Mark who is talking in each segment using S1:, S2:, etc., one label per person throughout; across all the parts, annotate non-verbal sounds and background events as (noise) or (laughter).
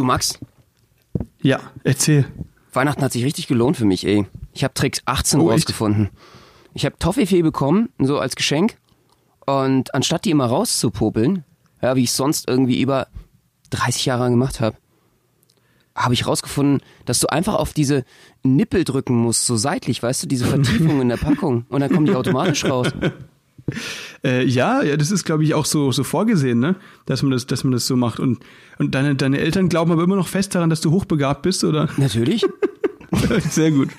S1: Du Max,
S2: Ja, erzähl.
S1: Weihnachten hat sich richtig gelohnt für mich, ey. Ich habe Tricks 18
S2: Oh, echt?
S1: rausgefunden. Ich habe Toffifee bekommen, so als Geschenk. Und anstatt die immer rauszupopeln, ja, wie ich sonst irgendwie über 30 Jahre gemacht habe, habe ich rausgefunden, dass du einfach auf diese Nippel drücken musst, so seitlich, weißt du, diese Vertiefung in der Packung. Und dann kommen die automatisch raus. (laughs)
S2: Äh, ja, ja, das ist, glaube ich, auch so, so vorgesehen, ne? Dass man das, dass man das so macht. Und, und deine, deine Eltern glauben aber immer noch fest daran, dass du hochbegabt bist, oder?
S1: Natürlich. (laughs)
S2: Sehr gut. (laughs)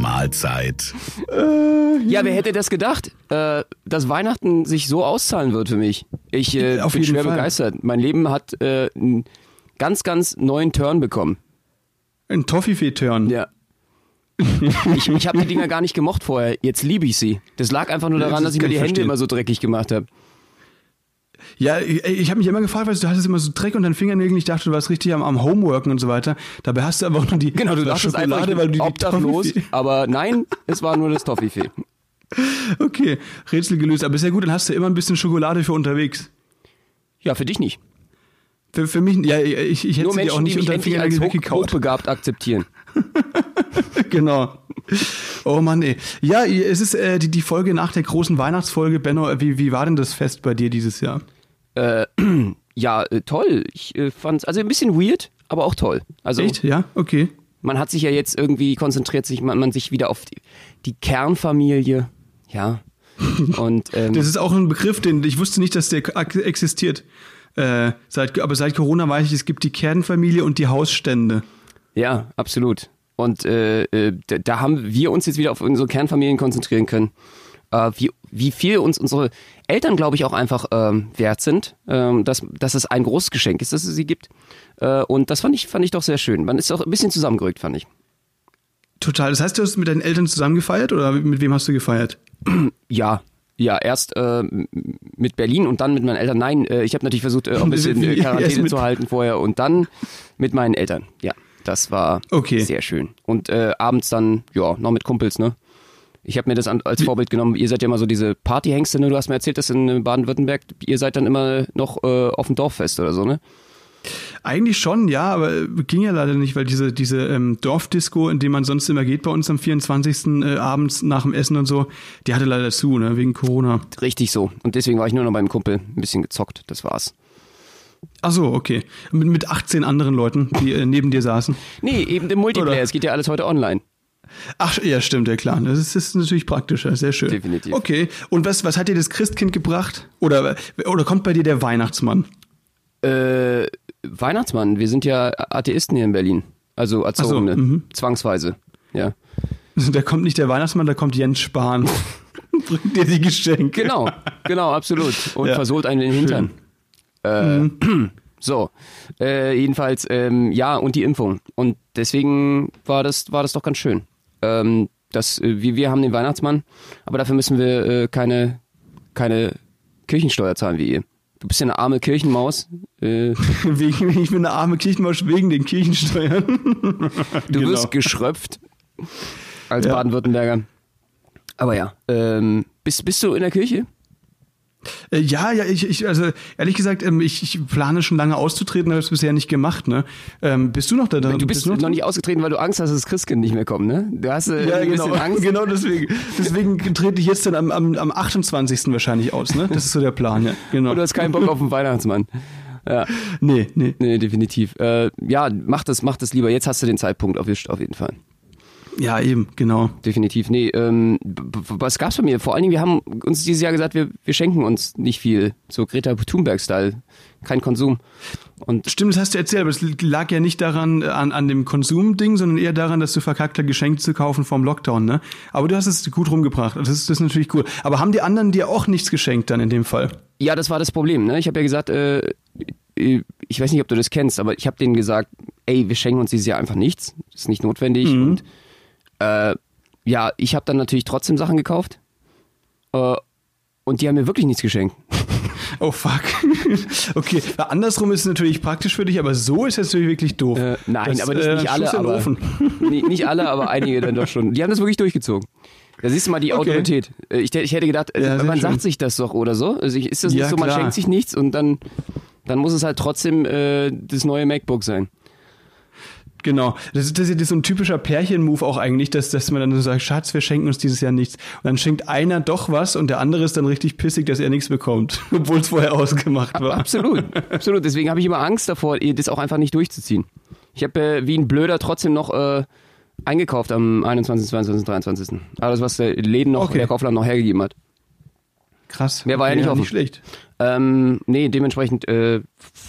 S3: Mahlzeit.
S1: Ja, wer hätte das gedacht, äh, dass Weihnachten sich so auszahlen wird für mich? Ich äh,
S2: Auf
S1: bin
S2: jeden
S1: schwer
S2: Fall.
S1: begeistert. Mein Leben hat äh, einen ganz, ganz neuen Turn bekommen.
S2: Ein Toffifee-Turn.
S1: Ja. (laughs) ich ich habe die Dinger gar nicht gemocht vorher. Jetzt liebe ich sie. Das lag einfach nur
S2: Ja,
S1: daran,
S2: das
S1: dass ich mir
S2: kann
S1: die
S2: ich
S1: Hände
S2: verstehen.
S1: immer so dreckig gemacht habe.
S2: Ja, ich, ich habe mich immer gefragt, weil du hattest immer so Dreck unter den Fingernägeln. Ich dachte, du warst richtig am, am Homeworken und so weiter. Dabei hast du aber auch nur die (laughs)
S1: Genau, du dachtest einfach, ich
S2: weil du die
S1: obdachlos. Aber nein, es war nur das Toffifee. (laughs)
S2: Okay, Rätsel gelöst. Aber ist ja gut, dann hast du immer ein bisschen Schokolade für unterwegs.
S1: Ja, für dich nicht.
S2: Für, für mich, ja, ich, ich hätte
S1: Nur
S2: sie dir
S1: Menschen,
S2: auch nicht unter den Fingernägeln
S1: hoch,
S2: weggekaut.
S1: hochbegabt akzeptieren. (laughs)
S2: genau. Oh Mann, ey. Ja, es ist äh, die, die Folge nach der großen Weihnachtsfolge. Benno, wie, wie war denn das Fest bei dir dieses Jahr?
S1: Äh, (clears throat) ja, äh, toll. Ich äh, fand's also ein bisschen weird, aber auch toll. Also
S2: Echt? Ja, okay.
S1: man hat sich ja jetzt irgendwie konzentriert sich man, man sich wieder auf die, die Kernfamilie, ja. (laughs) Und ähm,
S2: Das ist auch ein Begriff, den ich wusste nicht, dass der existiert. Äh, seit, aber seit Corona weiß ich, es gibt die Kernfamilie und die Hausstände.
S1: Ja, absolut. Und äh, äh, da, haben wir uns jetzt wieder auf unsere Kernfamilien konzentrieren können. Äh, wie, wie viel uns unsere Eltern, glaube ich, auch einfach ähm, wert sind, ähm, dass, dass es ein großes Geschenk ist, dass es sie gibt. Äh, und das fand ich, fand ich doch sehr schön. Man ist auch ein bisschen zusammengerückt, fand ich.
S2: Total. Das heißt, du hast mit deinen Eltern zusammen gefeiert oder mit wem hast du gefeiert? (clears throat)
S1: Ja, ja, erst äh, mit Berlin und dann mit meinen Eltern. Nein, äh, ich habe natürlich versucht, äh, auch ein (laughs) bisschen äh, Quarantäne zu halten vorher und dann mit meinen Eltern. Ja, das war
S2: Okay.
S1: sehr schön. Und äh, abends dann, ja, noch mit Kumpels, ne? Ich habe mir das an, als Vorbild genommen. Ihr seid ja immer so diese Partyhengste, ne? Du hast mir erzählt, dass in Baden-Württemberg, ihr seid dann immer noch äh, auf dem Dorffest oder so, ne?
S2: Eigentlich schon, ja, aber ging ja leider nicht, weil diese, diese ähm, Dorfdisco, in die man sonst immer geht bei uns am 24. Äh, abends nach dem Essen und so, die hatte leider zu, ne, wegen Corona.
S1: Richtig so. Und deswegen war ich nur noch beim Kumpel ein bisschen gezockt. Das war's.
S2: Ach so, okay. Mit, mit 18 anderen Leuten, die äh, neben dir saßen.
S1: Nee, eben dem Multiplayer.
S2: Oder-
S1: Es geht ja alles heute online.
S2: Ach, ja, stimmt, ja klar. Das ist, das ist natürlich praktischer, sehr schön.
S1: Definitiv.
S2: Okay, und was, was hat dir das Christkind gebracht? Oder, oder kommt bei dir der Weihnachtsmann?
S1: Äh, Weihnachtsmann, wir sind ja Atheisten hier in Berlin. Also Erzogene.
S2: mhm.
S1: Zwangsweise. Ja. (laughs)
S2: Da kommt nicht der Weihnachtsmann, da kommt Jens Spahn. (laughs) Bringt dir die Geschenke.
S1: Genau, genau, absolut. Und
S2: Ja.
S1: versohlt einen in den Hintern. Äh, so. Äh, jedenfalls, ähm, ja, und die Impfung. Und deswegen war das, war das doch ganz schön. Ähm, das, äh, wir, wir haben den Weihnachtsmann, aber dafür müssen wir äh, keine, keine Kirchensteuer zahlen wie ihr. Du bist ja eine arme Kirchenmaus. Äh, (laughs)
S2: Wegen, ich bin eine arme Kirchenmaus wegen den Kirchensteuern.
S1: Du
S2: Genau.
S1: wirst geschröpft als
S2: Ja.
S1: Baden-Württemberger. Aber ja, ähm, bist, bist du in der Kirche?
S2: Äh, Ja, ja, ich, ich also ehrlich gesagt, ähm, ich, ich plane schon lange auszutreten, habe es bisher nicht gemacht. Ne? Ähm, bist du noch da?
S1: Du bist noch
S2: drin?
S1: nicht ausgetreten, weil du Angst hast, dass das Christkind nicht mehr kommt, ne? Du hast äh,
S2: Ja,
S1: ein
S2: genau,
S1: bisschen Angst. (laughs)
S2: genau deswegen. Deswegen trete ich jetzt dann am, am, am 28. wahrscheinlich aus, ne? Das ist so der Plan, ja. Genau.
S1: Und du hast keinen Bock auf den Weihnachtsmann. Ja,
S2: Nee, nee.
S1: nee, definitiv. Äh, ja, mach das, mach das lieber. Jetzt hast du den Zeitpunkt auf jeden Fall.
S2: Ja, eben, genau.
S1: Definitiv. Nee, ähm, was gab's bei mir? Vor allen Dingen, wir haben uns dieses Jahr gesagt, wir, wir schenken uns nicht viel. So Greta Thunberg-Style. Kein Konsum. Und
S2: Stimmt, das hast du erzählt, aber es lag ja nicht daran, äh, an, an dem Konsumding, sondern eher daran, dass du verkackt hast, Geschenke zu kaufen vom Lockdown, ne? Aber du hast es gut rumgebracht. Das ist, das ist natürlich cool. Aber haben die anderen dir auch nichts geschenkt dann in dem Fall?
S1: Ja, das war das Problem. Ne? Ich habe ja gesagt, äh, äh, ich weiß nicht, ob du das kennst, aber ich habe denen gesagt, ey, wir schenken uns dieses Jahr einfach nichts. Das ist nicht notwendig. Und Äh, ja, ich habe dann natürlich trotzdem Sachen gekauft. Äh, und die haben mir wirklich nichts geschenkt. (laughs)
S2: Oh fuck. (laughs) okay, andersrum ist es natürlich praktisch für dich, aber so ist es natürlich wirklich doof.
S1: Äh, nein,
S2: Das,
S1: aber nicht,
S2: äh,
S1: nicht alle. Aber,
S2: Ofen. (laughs)
S1: nee, nicht alle, aber einige dann doch schon. Die haben das wirklich durchgezogen. Da siehst du mal die
S2: Okay.
S1: Autorität. Äh, Ich, ich hätte gedacht, äh,
S2: Ja,
S1: man
S2: schön.
S1: sagt sich das doch oder so. Also ist das
S2: Ja,
S1: nicht so, man
S2: klar.
S1: schenkt sich nichts und dann, dann muss es halt trotzdem äh, das neue MacBook sein.
S2: Genau. Das ist, das ist so ein typischer Pärchen-Move auch eigentlich, dass, dass man dann so sagt, Schatz, wir schenken uns dieses Jahr nichts. Und dann schenkt einer doch was und der andere ist dann richtig pissig, dass er nichts bekommt, (laughs) obwohl es vorher ausgemacht war.
S1: Absolut, absolut. Deswegen habe ich immer Angst davor, das auch einfach nicht durchzuziehen. Ich habe äh, wie ein Blöder trotzdem noch äh, eingekauft am 21., 22., 23. Alles, was der Läden noch,
S2: Okay.
S1: der Kaufland noch hergegeben hat.
S2: Krass.
S1: Mehr war ja nicht offen.
S2: nicht schlecht.
S1: Ähm, nee, dementsprechend, äh,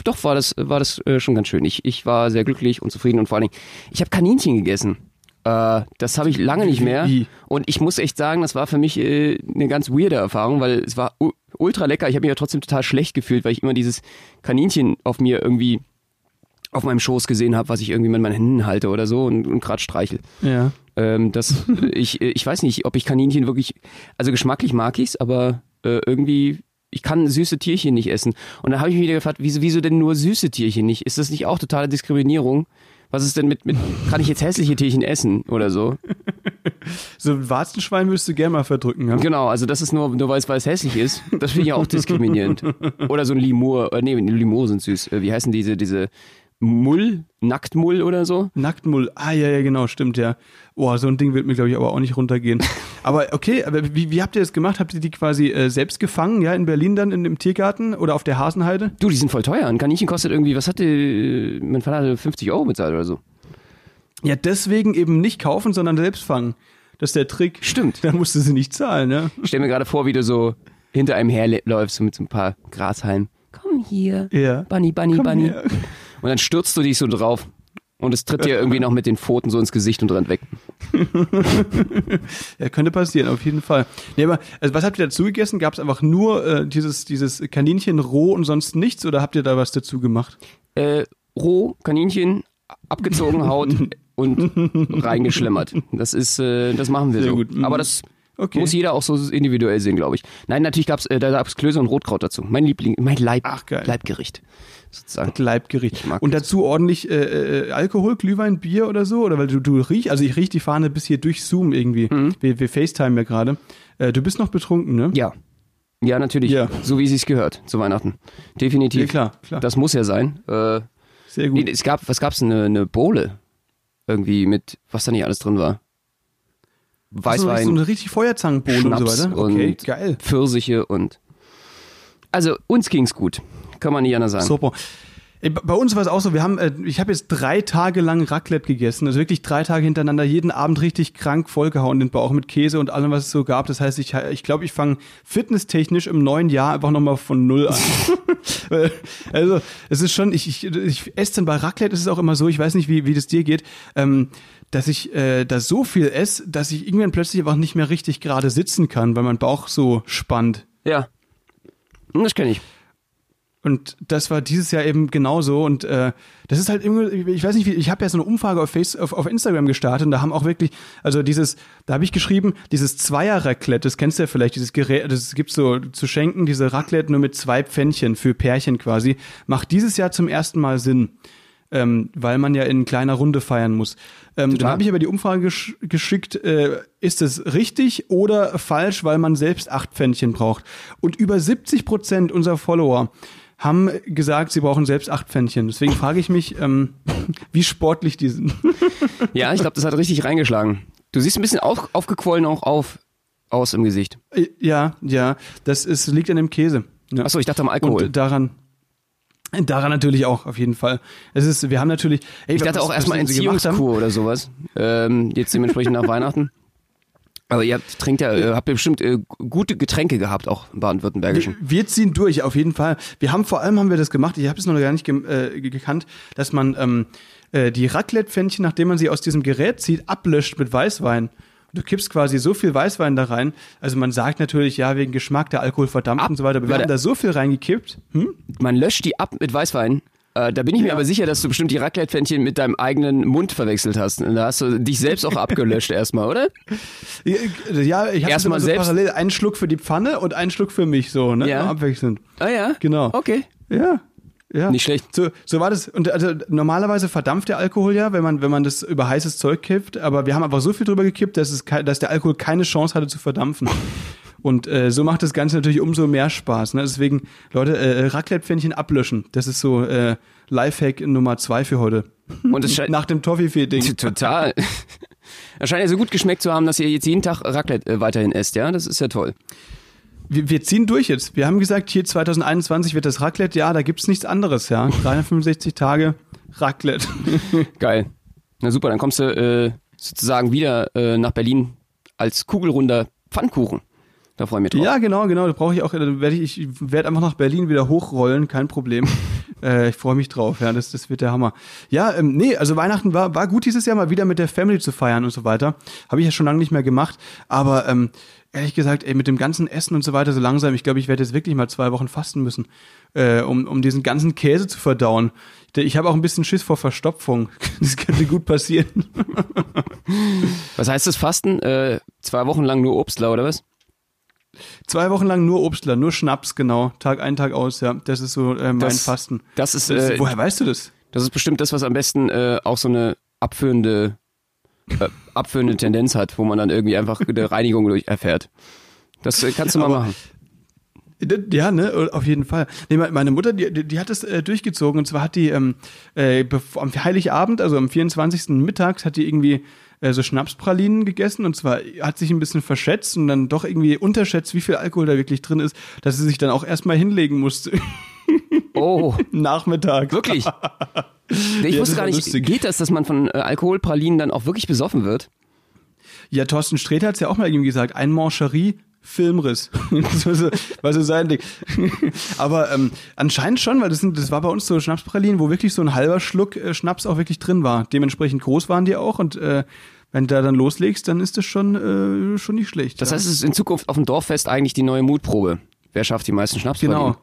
S1: doch war das, war das äh, schon ganz schön. Ich, ich war sehr glücklich und zufrieden und vor allen Dingen, ich habe Kaninchen gegessen. Äh, das habe ich lange nicht mehr. Und ich muss echt sagen, das war für mich äh, eine ganz weirde Erfahrung, weil es war ultra lecker. Ich habe mich ja trotzdem total schlecht gefühlt, weil ich immer dieses Kaninchen auf mir irgendwie auf meinem Schoß gesehen habe, was ich irgendwie mit meinen Händen halte oder so und, und gerade streichel.
S2: Ja.
S1: Ähm, das, (laughs) ich, ich weiß nicht, ob ich Kaninchen wirklich, also geschmacklich mag ich's, aber äh, irgendwie, ich kann süße Tierchen nicht essen. Und dann habe ich mich wieder gefragt, wieso, wieso denn nur süße Tierchen nicht? Ist das nicht auch totale Diskriminierung? Was ist denn mit, mit kann ich jetzt hässliche Tierchen essen oder so? (laughs)
S2: So ein Warzenschwein würdest du gerne mal verdrücken, ja?
S1: Genau, also das ist nur, nur weil es, weil es hässlich ist. Das finde ich auch diskriminierend. Oder so ein Limur, äh, nee, Limur sind süß. Äh, Wie heißen diese, diese Mull? Nacktmull oder so?
S2: Nacktmull. Ah, ja, ja, genau, stimmt, ja. Boah, so ein Ding wird mir, glaube ich, aber auch nicht runtergehen. (laughs) aber okay, aber wie, wie habt ihr das gemacht? Habt ihr die quasi äh, selbst gefangen, ja, in Berlin dann in dem Tiergarten oder auf der Hasenheide?
S1: Du, die sind voll teuer. Ein Kaninchen kostet irgendwie, was hatte, äh, mein Vater hatte 50 Euro bezahlt oder so.
S2: Ja, deswegen eben nicht kaufen, sondern selbst fangen. Das ist der Trick.
S1: Stimmt.
S2: Dann musst du sie nicht zahlen, ne?
S1: Ich stell mir gerade vor, wie du so hinter einem herläufst so mit so ein paar Grashalmen. Komm hier.
S2: Ja.
S1: Bunny, Bunny,
S2: Komm
S1: Bunny.
S2: her.
S1: Und dann stürzt du dich so drauf. Und es tritt dir irgendwie noch mit den Pfoten so ins Gesicht und rennt weg. (laughs)
S2: Ja, könnte passieren, auf jeden Fall. Nee, aber also was habt ihr dazu gegessen? Gab es einfach nur äh, dieses, dieses Kaninchen roh und sonst nichts oder habt ihr da was dazu gemacht?
S1: Äh, roh, Kaninchen, abgezogen Haut (laughs) und reingeschlemmert. Das ist, äh, das machen wir
S2: Sehr
S1: so.
S2: gut. Mhm.
S1: Aber das
S2: Okay.
S1: muss jeder auch so individuell sehen, glaube ich. Nein, natürlich gab's, äh, da Klöße und Rotkraut dazu. Mein Liebling, mein Leib,
S2: Ach.
S1: Leibgericht. Sozusagen.
S2: Leibgericht. Und dazu ordentlich äh, äh, Alkohol, Glühwein, Bier oder so? Oder weil du, du riechst, also ich riech die Fahne bis hier durch Zoom irgendwie. Wir, wir FaceTime ja gerade. Äh, du bist noch betrunken, ne?
S1: Ja. Ja, natürlich.
S2: Ja.
S1: So wie sich's gehört zu Weihnachten. Definitiv.
S2: Ja, klar, klar.
S1: Das muss ja sein. Äh,
S2: Sehr gut.
S1: nee, es gab, was gab's? Eine, eine Bowle. Irgendwie mit, was da nicht alles drin war. Weißwein,
S2: so eine richtig Feuerzangenbowle und so weiter. Okay, geil.
S1: Pfirsiche und. Also, uns ging's gut. Kann man nicht anders sagen.
S2: Super. B- Bei uns war es auch so, wir haben, äh, ich habe jetzt drei Tage lang Raclette gegessen, also wirklich drei Tage hintereinander, jeden Abend richtig krank vollgehauen den Bauch mit Käse und allem, was es so gab. Das heißt, ich, ich glaube, ich fange fitnesstechnisch im neuen Jahr einfach nochmal von null an. (laughs) Also, es ist schon, ich, ich, ich esse dann bei Raclette, ist es auch immer so, ich weiß nicht, wie, wie das dir geht, ähm, dass ich äh, da so viel esse, dass ich irgendwann plötzlich einfach nicht mehr richtig gerade sitzen kann, weil mein Bauch so spannt.
S1: Ja. Das kenne ich.
S2: Und das war dieses Jahr eben genauso. Und äh, das ist halt irgendwie, ich weiß nicht, wie, ich habe ja so eine Umfrage auf, Face, auf, auf Instagram gestartet und da haben auch wirklich, also dieses, da habe ich geschrieben, dieses Zweier-Raclette, das kennst du ja vielleicht, dieses Gerät, das gibt so zu schenken, diese Raclette nur mit zwei Pfännchen für Pärchen quasi, macht dieses Jahr zum ersten Mal Sinn. Ähm, weil man ja in kleiner Runde feiern muss. Ähm, dann
S1: Total.
S2: habe ich aber die Umfrage gesch geschickt, äh, ist es richtig oder falsch, weil man selbst acht Pfännchen braucht. Und über 70 Prozent unserer Follower haben gesagt, sie brauchen selbst acht Pfännchen. Deswegen frage ich mich, ähm, (laughs) wie sportlich die sind. (laughs)
S1: Ja, ich glaube, das hat richtig reingeschlagen. Du siehst ein bisschen auf, aufgequollen auch auf, aus im Gesicht.
S2: Äh, ja, ja, das ist, liegt an dem Käse. Ja.
S1: Achso, ich dachte am Alkohol.
S2: Und daran, daran natürlich auch, auf jeden Fall. Es ist, wir haben natürlich, ey,
S1: ich dachte
S2: was-
S1: auch erstmal Entziehungskur oder sowas. Ähm, jetzt dementsprechend nach (laughs) Weihnachten. Aber ihr habt, trinkt ja, äh, habt ihr bestimmt äh, gute Getränke gehabt, auch im Baden-Württembergischen.
S2: Wir ziehen durch, auf jeden Fall. Wir haben vor allem haben wir das gemacht, ich habe es noch gar nicht äh, ge- gekannt, dass man ähm, äh, die Raclette-Pfännchen, nachdem man sie aus diesem Gerät zieht, ablöscht mit Weißwein. Du kippst quasi so viel Weißwein da rein. Also man sagt natürlich, ja, wegen Geschmack, der Alkohol verdammt
S1: Ab-
S2: und so weiter, aber wir haben da so viel reingekippt. Hm?
S1: Man löscht die ab mit Weißwein. Äh, da bin ich mir aber sicher, dass du bestimmt die Raclette-Pfännchen mit deinem eigenen Mund verwechselt hast. Da hast du dich selbst auch abgelöscht (laughs) erstmal, oder?
S2: Ja, ich habe
S1: Erstmal
S2: so
S1: selbst-
S2: parallel einen Schluck für die Pfanne und einen Schluck für mich, so, ne?
S1: Ja.
S2: Abwechselnd.
S1: Ah ja?
S2: Genau.
S1: Okay.
S2: Ja. Ja.
S1: Nicht schlecht.
S2: So, so war das. Und also normalerweise verdampft der Alkohol ja, wenn man, wenn man das über heißes Zeug kippt, aber wir haben einfach so viel drüber gekippt, dass, es, dass der Alkohol keine Chance hatte zu verdampfen. Und äh, so macht das Ganze natürlich umso mehr Spaß. Ne? Deswegen, Leute, äh, Raclette-Pfännchen ablöschen. Das ist so äh, Lifehack Nummer zwei für heute.
S1: Und es (laughs) scheint
S2: Nach dem Toffifee-Ding. (laughs)
S1: total. Es scheint ja so gut geschmeckt zu haben, dass ihr jetzt jeden Tag Raclette äh, weiterhin esst, ja? Das ist ja toll.
S2: Wir, wir ziehen durch jetzt. Wir haben gesagt, hier 2021 wird das Raclette. Ja, da gibt's nichts anderes, ja. (laughs) 365 Tage Raclette.
S1: Geil. Na super, dann kommst du äh, sozusagen wieder äh, nach Berlin als kugelrunder Pfannkuchen. Da freue ich mich drauf.
S2: Ja, genau, genau. Da brauche ich auch, dann werde ich, ich werde einfach nach Berlin wieder hochrollen, kein Problem. (laughs) äh, ich freue mich drauf, ja, das, das wird der Hammer. Ja, ähm, nee, also Weihnachten war, war gut dieses Jahr mal wieder mit der Family zu feiern und so weiter. Habe ich ja schon lange nicht mehr gemacht. Aber ähm, ehrlich gesagt, ey, mit dem ganzen Essen und so weiter so langsam, ich glaube, ich werde jetzt wirklich mal zwei Wochen fasten müssen, äh, um, um diesen ganzen Käse zu verdauen. Ich habe auch ein bisschen Schiss vor Verstopfung. (laughs) Das könnte gut passieren.
S1: Was heißt das Fasten? Äh, zwei Wochen lang nur Obstler oder was?
S2: Zwei Wochen lang nur Obstler, nur Schnaps, genau. Tag ein, Tag aus, ja. Das ist so äh, mein
S1: Das-
S2: Fasten.
S1: Das ist,
S2: Das,
S1: äh,
S2: woher weißt du das?
S1: das ist bestimmt das, was am besten äh, auch so eine abführende, äh, abführende Tendenz hat, wo man dann irgendwie einfach eine Reinigung durch erfährt. Das äh, kannst du mal
S2: Aber-
S1: machen.
S2: Ja, ne, auf jeden Fall. Nee, me- meine Mutter, die, die hat das äh, durchgezogen und zwar hat die ähm, äh, am Heiligabend, also am 24. mittags, hat die irgendwie äh, so Schnapspralinen gegessen und zwar hat sich ein bisschen verschätzt und dann doch irgendwie unterschätzt, wie viel Alkohol da wirklich drin ist, dass sie sich dann auch erstmal hinlegen musste. (laughs)
S1: Oh,
S2: Nachmittag.
S1: wirklich? (laughs) Nee, ich
S2: Ja,
S1: wusste gar nicht,
S2: lustig.
S1: geht das, dass man von äh, Alkoholpralinen dann auch wirklich besoffen wird?
S2: Ja, Thorsten Sträter hat es ja auch mal irgendwie gesagt, ein Mancherie. Filmriss. (laughs) Das war so, war so sein Ding. (laughs) Aber ähm, anscheinend schon, weil das, sind, das war bei uns so Schnapspralinen, wo wirklich so ein halber Schluck äh, Schnaps auch wirklich drin war. Dementsprechend groß waren die auch und äh, wenn du da dann loslegst, dann ist das schon, äh, schon nicht schlecht.
S1: Das
S2: ja.
S1: heißt, es ist in Zukunft auf dem Dorffest eigentlich die neue Mutprobe. Wer schafft die meisten Schnapspralinen?
S2: Genau.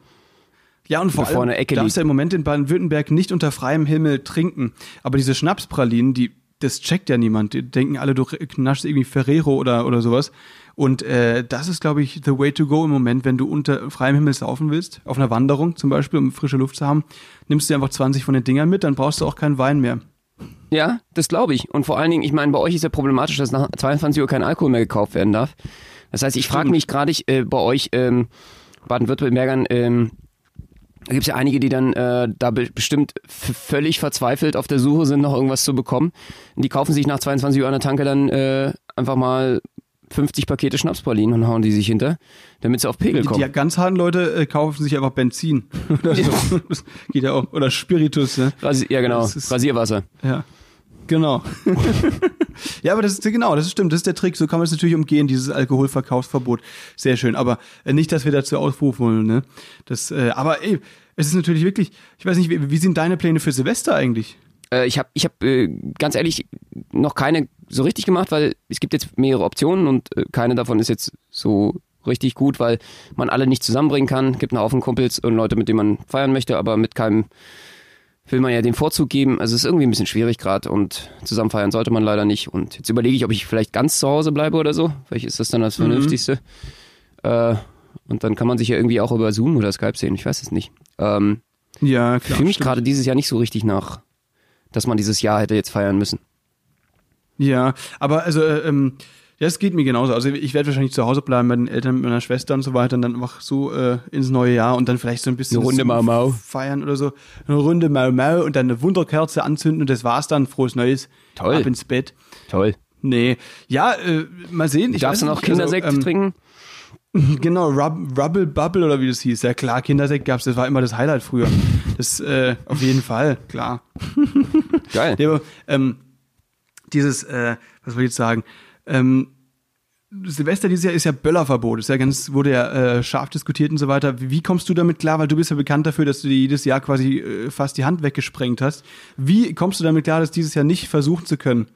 S2: Ja, und vor
S1: Bevor
S2: allem darfst du
S1: liegt.
S2: im Moment in Baden-Württemberg nicht unter freiem Himmel trinken. Aber diese Schnapspralinen, die, das checkt ja niemand. Die denken alle, du knaschst irgendwie Ferrero oder, oder sowas. Und äh, das ist, glaube ich, the way to go im Moment, wenn du unter freiem Himmel saufen willst, auf einer Wanderung zum Beispiel, um frische Luft zu haben, nimmst du einfach 20 von den Dingern mit, dann brauchst du auch keinen Wein mehr.
S1: Ja, das glaube ich. Und vor allen Dingen, ich meine, bei euch ist ja problematisch, dass nach 22 Uhr kein Alkohol mehr gekauft werden darf. Das heißt, ich frage mich gerade ich, äh, bei euch ähm, Baden-Württembergern, ähm, da gibt es ja einige, die dann äh, da be bestimmt völlig verzweifelt auf der Suche sind, noch irgendwas zu bekommen. Und die kaufen sich nach 22 Uhr an der Tanke dann äh, einfach mal 50 Pakete Schnapspralinen und hauen die sich hinter, damit sie auf Pegel kommen.
S2: die ganz harten Leute äh, kaufen sich einfach Benzin. (laughs) oder so. (laughs) Geht ja auch. Oder Spiritus, ne?
S1: Rasi ja, genau. Rasierwasser.
S2: Ja. Genau. (laughs) ja, aber das ist genau, das stimmt, das ist der Trick. So kann man es natürlich umgehen, dieses Alkoholverkaufsverbot. Sehr schön. Aber äh, nicht, dass wir dazu aufrufen wollen, ne? Das, äh, aber ey, es ist natürlich wirklich, ich weiß nicht, wie, wie sind deine Pläne für Silvester eigentlich?
S1: Äh, ich habe ich hab, äh, ganz ehrlich noch keine so richtig gemacht, weil es gibt jetzt mehrere Optionen und äh, keine davon ist jetzt so richtig gut, weil man alle nicht zusammenbringen kann. Gibt einen Haufen Kumpels und Leute, mit denen man feiern möchte, aber mit keinem will man ja den Vorzug geben. Also es ist irgendwie ein bisschen schwierig gerade und zusammen feiern sollte man leider nicht. Und jetzt überlege ich, ob ich vielleicht ganz zu Hause bleibe oder so. Vielleicht ist das dann das Vernünftigste. Äh, und dann kann man sich ja irgendwie auch über Zoom oder Skype sehen. Ich weiß es nicht. Ähm,
S2: Ja,
S1: ich fühle mich gerade dieses Jahr nicht so richtig nach, dass man dieses Jahr hätte jetzt feiern müssen.
S2: Ja, aber also, äh, ähm, ja, es geht mir genauso. Also ich werde wahrscheinlich zu Hause bleiben bei den Eltern, mit meiner Schwester und so weiter und dann einfach so äh, ins neue Jahr und dann vielleicht so ein bisschen
S1: Eine Runde Mau Mau.
S2: feiern oder so. Eine Runde Mau Mau und dann eine Wunderkerze anzünden und das war's dann. Frohes Neues.
S1: Toll.
S2: Ab ins Bett.
S1: Toll.
S2: Nee. Ja, äh, mal sehen. Ich
S1: Darfst du noch
S2: nicht, also,
S1: Kindersekt
S2: ähm,
S1: trinken? (laughs)
S2: Genau, Rub, Rubble Bubble oder wie das hieß. Ja klar, Kindersekt gab's, das war immer das Highlight früher. Das äh, auf jeden Fall, klar. (laughs)
S1: Geil. (laughs)
S2: Nee, aber, ähm, dieses, äh, was soll ich jetzt sagen? Ähm, Silvester dieses Jahr ist ja Böllerverbot. Ist ja ganz, wurde ja äh, scharf diskutiert und so weiter. Wie, wie kommst du damit klar? Weil du bist ja bekannt dafür, dass du dir jedes Jahr quasi äh, fast die Hand weggesprengt hast. Wie kommst du damit klar, das dieses Jahr nicht versuchen zu können,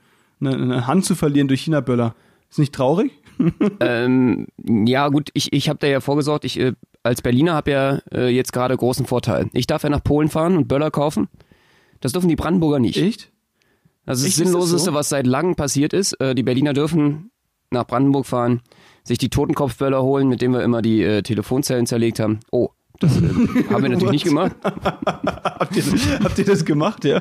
S2: eine, eine Hand zu verlieren durch China-Böller? Ist nicht traurig? (laughs)
S1: ähm, ja, gut, ich, ich habe da ja vorgesorgt. Ich äh, als Berliner habe ja äh, jetzt gerade großen Vorteil. Ich darf ja nach Polen fahren und Böller kaufen. Das dürfen die Brandenburger nicht.
S2: Echt?
S1: Das ist
S2: Echt,
S1: das Sinnloseste,
S2: so?
S1: was seit langem passiert ist. Äh, die Berliner dürfen nach Brandenburg fahren, sich die Totenkopfböller holen, mit denen wir immer die äh, Telefonzellen zerlegt haben. Oh, das äh, (laughs) haben wir natürlich nicht gemacht. (laughs)
S2: Habt ihr, habt ihr das gemacht, ja?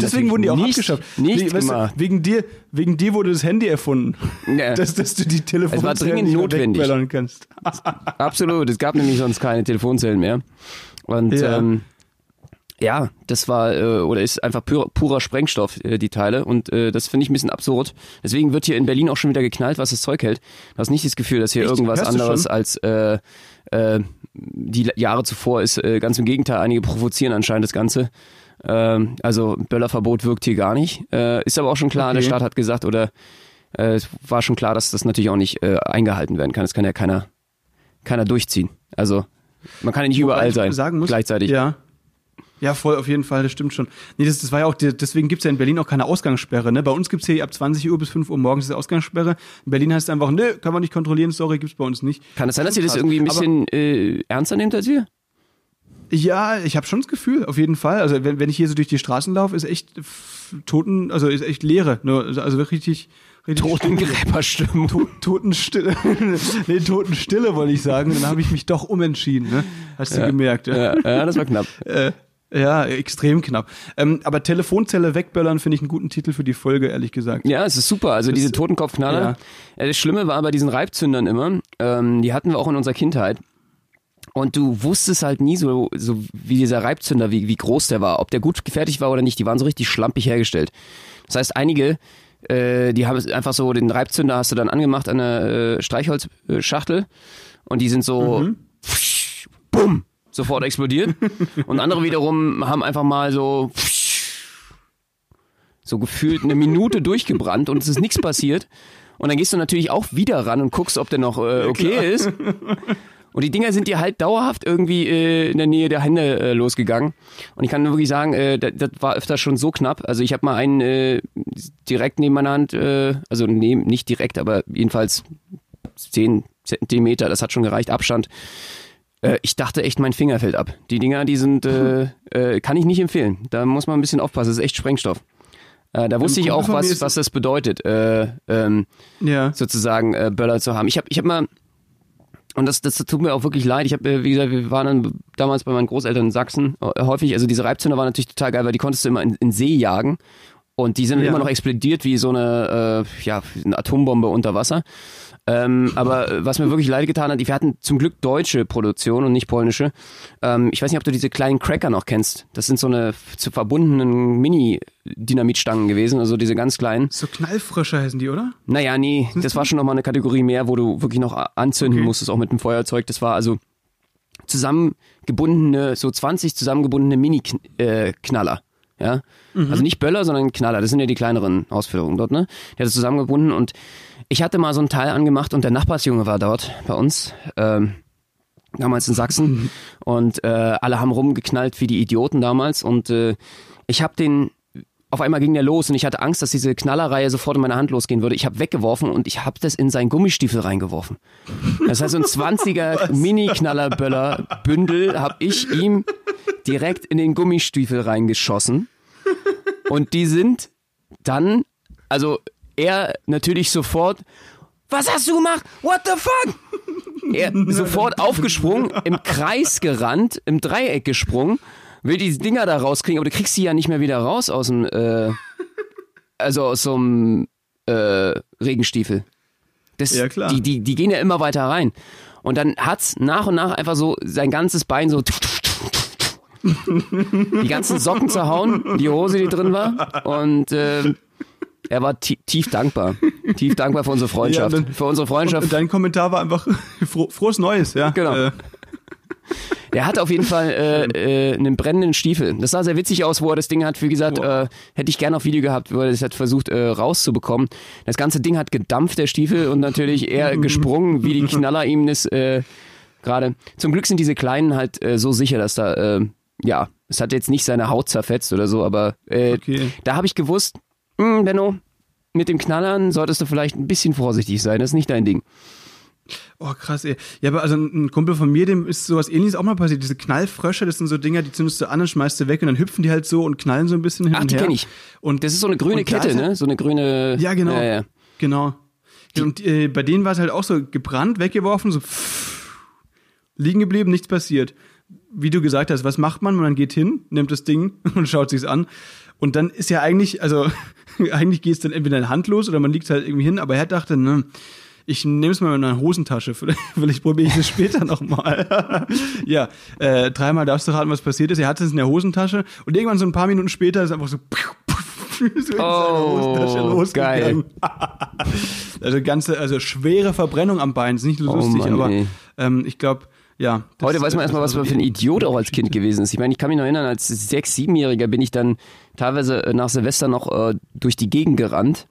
S2: Deswegen wurden die auch
S1: nicht,
S2: abgeschafft.
S1: Nicht
S2: Wegen- weißt du,
S1: gemacht.
S2: wegen dir, wegen dir wurde das Handy erfunden.
S1: Ja.
S2: Dass, dass du die Telefonzellen
S1: dringend
S2: nicht mehr
S1: notwendig.
S2: kannst.
S1: Absolut, es gab nämlich sonst keine Telefonzellen mehr. Und
S2: Ja.
S1: ähm, ja, das war äh, oder ist einfach pur, purer Sprengstoff, äh, die Teile. Und äh, das finde ich ein bisschen absurd. Deswegen wird hier in Berlin auch schon wieder geknallt, was das Zeug hält. Du hast nicht das Gefühl, dass hier
S2: Echt?
S1: irgendwas
S2: Hörst
S1: anderes als äh, äh, die Jahre zuvor ist. Äh, ganz im Gegenteil, einige provozieren anscheinend das Ganze. Ähm, also Böllerverbot wirkt hier gar nicht. Äh, ist aber auch schon klar,
S2: Okay.
S1: der Staat hat gesagt, oder äh, es war schon klar, dass das natürlich auch nicht äh, eingehalten werden kann. Das kann ja keiner, keiner durchziehen. Also man kann ja nicht
S2: Wobei
S1: überall sein
S2: sagen muss,
S1: gleichzeitig.
S2: Ja. Ja, voll, auf jeden Fall, das stimmt schon. Nee, das, das war ja auch, deswegen gibt's ja in Berlin auch keine Ausgangssperre. Ne? Bei uns gibt's hier ab 20 Uhr bis 5 Uhr morgens diese Ausgangssperre. In Berlin heißt es einfach, nö, kann man nicht kontrollieren, sorry, gibt's bei uns nicht.
S1: Kann es sein, dass ihr das irgendwie ein
S2: Aber-
S1: bisschen äh, ernster nehmt als wir?
S2: Ja, ich habe schon das Gefühl, auf jeden Fall. Also wenn, wenn ich hier so durch die Straßen laufe, ist echt Toten, also ist echt Leere. Nur, also richtig, richtig.
S1: Totengräberstimmung.
S2: To Totenstille. (laughs) nee, Totenstille wollte ich sagen. Dann habe ich mich doch umentschieden, ne? Hast du gemerkt, ja.
S1: Ja, ja, das war knapp.
S2: Äh, ja, extrem knapp. Ähm, aber Telefonzelle wegböllern finde ich einen guten Titel für die Folge, ehrlich gesagt.
S1: Ja, es ist super. Also diese Totenkopfknaller. Äh, Das Schlimme war bei diesen Reibzündern immer, ähm, die hatten wir auch in unserer Kindheit. Und du wusstest halt nie so, so wie dieser Reibzünder, wie, wie groß der war, ob der gut gefertigt war oder nicht. Die waren so richtig schlampig hergestellt. Das heißt, einige, äh, die haben es einfach so, den Reibzünder hast du dann angemacht an der äh, Streichholzschachtel und die sind so, pfusch, bumm, sofort explodiert. und andere wiederum haben einfach mal so, so gefühlt eine Minute durchgebrannt und es ist nichts passiert. Und dann gehst du natürlich auch wieder ran und guckst, ob der noch äh, okay ist. Und die Dinger sind dir halt dauerhaft irgendwie äh, in der Nähe der Hände äh, losgegangen. Und ich kann nur wirklich sagen, äh, das, das war öfter schon so knapp. Also ich habe mal einen äh, direkt neben meiner Hand, äh, also neben, nicht direkt, aber jedenfalls 10 Zentimeter, das hat schon gereicht, Abstand. Äh, ich dachte echt, mein Finger fällt ab. Die Dinger, die sind, äh, (laughs) äh, kann ich nicht empfehlen. Da muss man ein bisschen aufpassen, das ist echt Sprengstoff. Äh, da wusste ich auch, was, was das bedeutet, äh, ähm,
S2: Ja.
S1: sozusagen äh, Böller zu haben. Ich habe ich hab mal, und das, das tut mir auch wirklich leid, ich habe, äh, wie gesagt, wir waren dann damals bei meinen Großeltern in Sachsen äh, häufig, also diese Reibzünder waren natürlich total geil, weil die konntest du immer in, in See jagen und die sind dann
S2: Ja.
S1: immer noch explodiert wie so eine, ja, eine Atombombe unter Wasser. Ähm, aber äh, was mir wirklich leid getan hat, wir hatten zum Glück deutsche Produktion und nicht polnische. Ähm, ich weiß nicht, ob du diese kleinen Cracker noch kennst. Das sind so eine zu verbundenen Mini-Dynamitstangen gewesen, also diese ganz kleinen.
S2: So Knallfrische heißen die, oder?
S1: Naja, nee, das war schon nochmal eine Kategorie mehr, wo du wirklich noch a- anzünden
S2: Okay.
S1: musstest, auch mit dem Feuerzeug. Das war also zusammengebundene, so 20 zusammengebundene Mini-Knaller. Ja? Also nicht Böller, sondern Knaller. Das sind ja die kleineren Ausführungen dort, ne? Der hat es zusammengebunden und ich hatte mal so ein Teil angemacht und der Nachbarsjunge war dort bei uns. Ähm, damals in Sachsen und äh, alle haben rumgeknallt wie die Idioten damals und äh, ich habe den auf einmal ging der los und ich hatte Angst, dass diese Knallerreihe sofort in meine Hand losgehen würde. Ich habe weggeworfen und ich habe das in seinen Gummistiefel reingeworfen. Das heißt, so ein 20er (laughs) Mini-Knallerböller-Bündel habe ich ihm direkt in den Gummistiefel reingeschossen. Und die sind dann, also er natürlich sofort, was hast du gemacht? What the fuck? (laughs) Er sofort aufgesprungen, im Kreis gerannt, im Dreieck gesprungen, will die Dinger da rauskriegen, aber du kriegst die ja nicht mehr wieder raus aus dem, äh, also aus so einem äh, Regenstiefel. Das,
S2: Ja, klar.
S1: Die, die, die gehen ja immer weiter rein. Und dann hat's nach und nach einfach so sein ganzes Bein so die ganzen Socken zerhauen, die Hose, die drin war. Und äh, er war ti tief dankbar. Tief dankbar für unsere Freundschaft.
S2: Ja, dann-
S1: für unsere Freundschaft.
S2: Und dein Kommentar war einfach (laughs) froh, frohes Neues, ja.
S1: Genau.
S2: Äh,
S1: Der (laughs) hat auf jeden Fall äh, äh, einen brennenden Stiefel. Das sah sehr witzig aus, wo er das Ding hat. Wie gesagt, äh, hätte ich gerne auf Video gehabt, wo er das hat versucht äh, rauszubekommen. Das ganze Ding hat gedampft, der Stiefel, und natürlich eher (laughs) gesprungen, wie die Knaller ihm das äh, gerade. Zum Glück sind diese Kleinen halt äh, so sicher, dass da, äh, ja, es hat jetzt nicht seine Haut zerfetzt oder so, aber äh,
S2: Okay.
S1: da habe ich gewusst, hm, Benno, mit dem Knallern solltest du vielleicht ein bisschen vorsichtig sein. Das ist nicht dein Ding.
S2: Oh, krass, ey. Ja, aber also ein Kumpel von mir, dem ist sowas ähnliches auch mal passiert. Diese Knallfrösche, das sind so Dinger, die zündest du an und schmeißt du weg und dann hüpfen die halt so und knallen so ein bisschen hin
S1: Ach,
S2: und
S1: die
S2: her.
S1: kenne ich. Und das ist so eine grüne Kette,
S2: ist-
S1: ne? So eine grüne.
S2: Ja, genau.
S1: Ja, ja.
S2: Genau. und äh, bei denen war es halt auch so gebrannt, weggeworfen, so pff, liegen geblieben, nichts passiert. Wie du gesagt hast, was macht man? Man geht hin, nimmt das Ding (laughs) und schaut sich's an. Und dann ist ja eigentlich, also (laughs) eigentlich geht es dann entweder in Hand los oder man liegt halt irgendwie hin, aber er dachte, ne, ich nehme es mal in eine Hosentasche, (laughs) vielleicht, vielleicht probiere ich es später nochmal. (laughs) ja, äh, dreimal darfst du raten, was passiert ist. Er hatte es in der Hosentasche und irgendwann so ein paar Minuten später ist einfach so, so in seiner
S1: Oh,
S2: Hosentasche losgegangen.
S1: geil.
S2: Also ganze, also schwere Verbrennung am Bein, ist nicht so
S1: Oh
S2: lustig,
S1: Mann,
S2: aber ähm, ich glaube, ja.
S1: Heute weiß man erstmal, was man für ein Idiot auch als Kind gewesen ist. Ich meine, ich kann mich noch erinnern, als sechs-, siebenjähriger bin ich dann teilweise äh, nach Silvester noch äh, durch die Gegend gerannt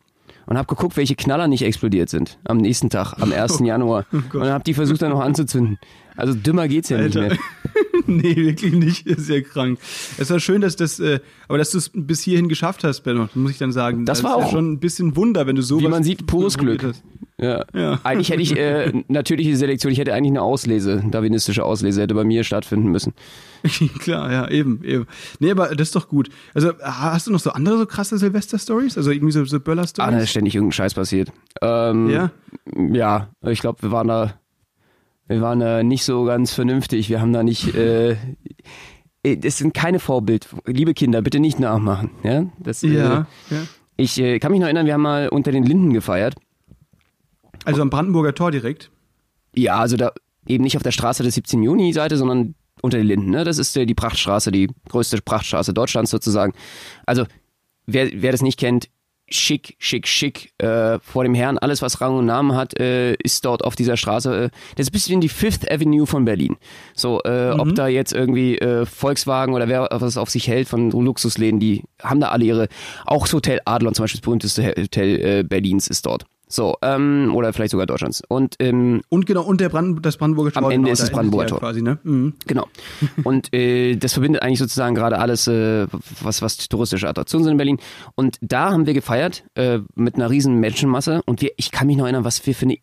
S1: und habe geguckt, welche Knaller nicht explodiert sind am nächsten Tag, am 1. (laughs) Januar. und habe die versucht dann noch anzuzünden. Also dümmer geht's ja nicht
S2: Alter.
S1: mehr. (laughs)
S2: nee, wirklich nicht. Ist ja krank. Es war schön, dass das, äh, aber dass du es bis hierhin geschafft hast, Benno, muss ich dann sagen.
S1: Das war
S2: ist ja
S1: auch-
S2: schon ein bisschen Wunder, wenn du sowas.
S1: Wie man sieht, pures Glück.
S2: hast.
S1: Ja.
S2: Ja.
S1: Eigentlich hätte ich äh, (laughs) natürliche Selektion, ich hätte eigentlich eine Auslese, darwinistische Auslese hätte bei mir stattfinden müssen. (laughs)
S2: Klar, ja, eben, eben. Nee, aber das ist doch gut. Also, hast du noch so andere so krasse Silvester-Stories? Also irgendwie so, so
S1: Ah, da ist
S2: Böller-Stories?
S1: ständig irgendein Scheiß passiert. Ähm,
S2: Ja?
S1: Ja, ich glaube, wir waren da, wir waren da nicht so ganz vernünftig. Wir haben da nicht, äh, äh, das sind keine Vorbild. Liebe Kinder, bitte nicht nachmachen. Ja, das,
S2: ja,
S1: Äh,
S2: ja.
S1: ich äh, kann mich noch erinnern, wir haben mal unter den Linden gefeiert.
S2: Also am Brandenburger Tor direkt.
S1: Ja, also da eben nicht auf der Straße der 17 Juni-Seite, sondern unter den Linden. Ne? Das ist äh, die Prachtstraße, die größte Prachtstraße Deutschlands sozusagen. Also wer, wer das nicht kennt, schick, schick, schick äh, vor dem Herrn. Alles, was Rang und Namen hat, äh, ist dort auf dieser Straße. Äh, das ist ein bisschen die Fifth Avenue von Berlin. So, äh, ob da jetzt irgendwie äh, Volkswagen oder wer was auf sich hält von Luxusläden, die haben da alle ihre. Auch das Hotel Adlon, zum Beispiel das berühmteste Hotel äh, Berlins, ist dort. So, ähm, oder vielleicht sogar Deutschlands. Und ähm,
S2: Und genau, und der Brand, das Brandenburger Tor.
S1: Am Ende
S2: genau,
S1: ist das Brandenburger Tor.
S2: Quasi, ne? Mhm.
S1: Genau. (laughs) Und äh, das verbindet eigentlich sozusagen gerade alles, äh, was, was touristische Attraktionen sind in Berlin. Und da haben wir gefeiert äh, mit einer riesen Menschenmasse. Und wir, ich kann mich noch erinnern, was wir für eine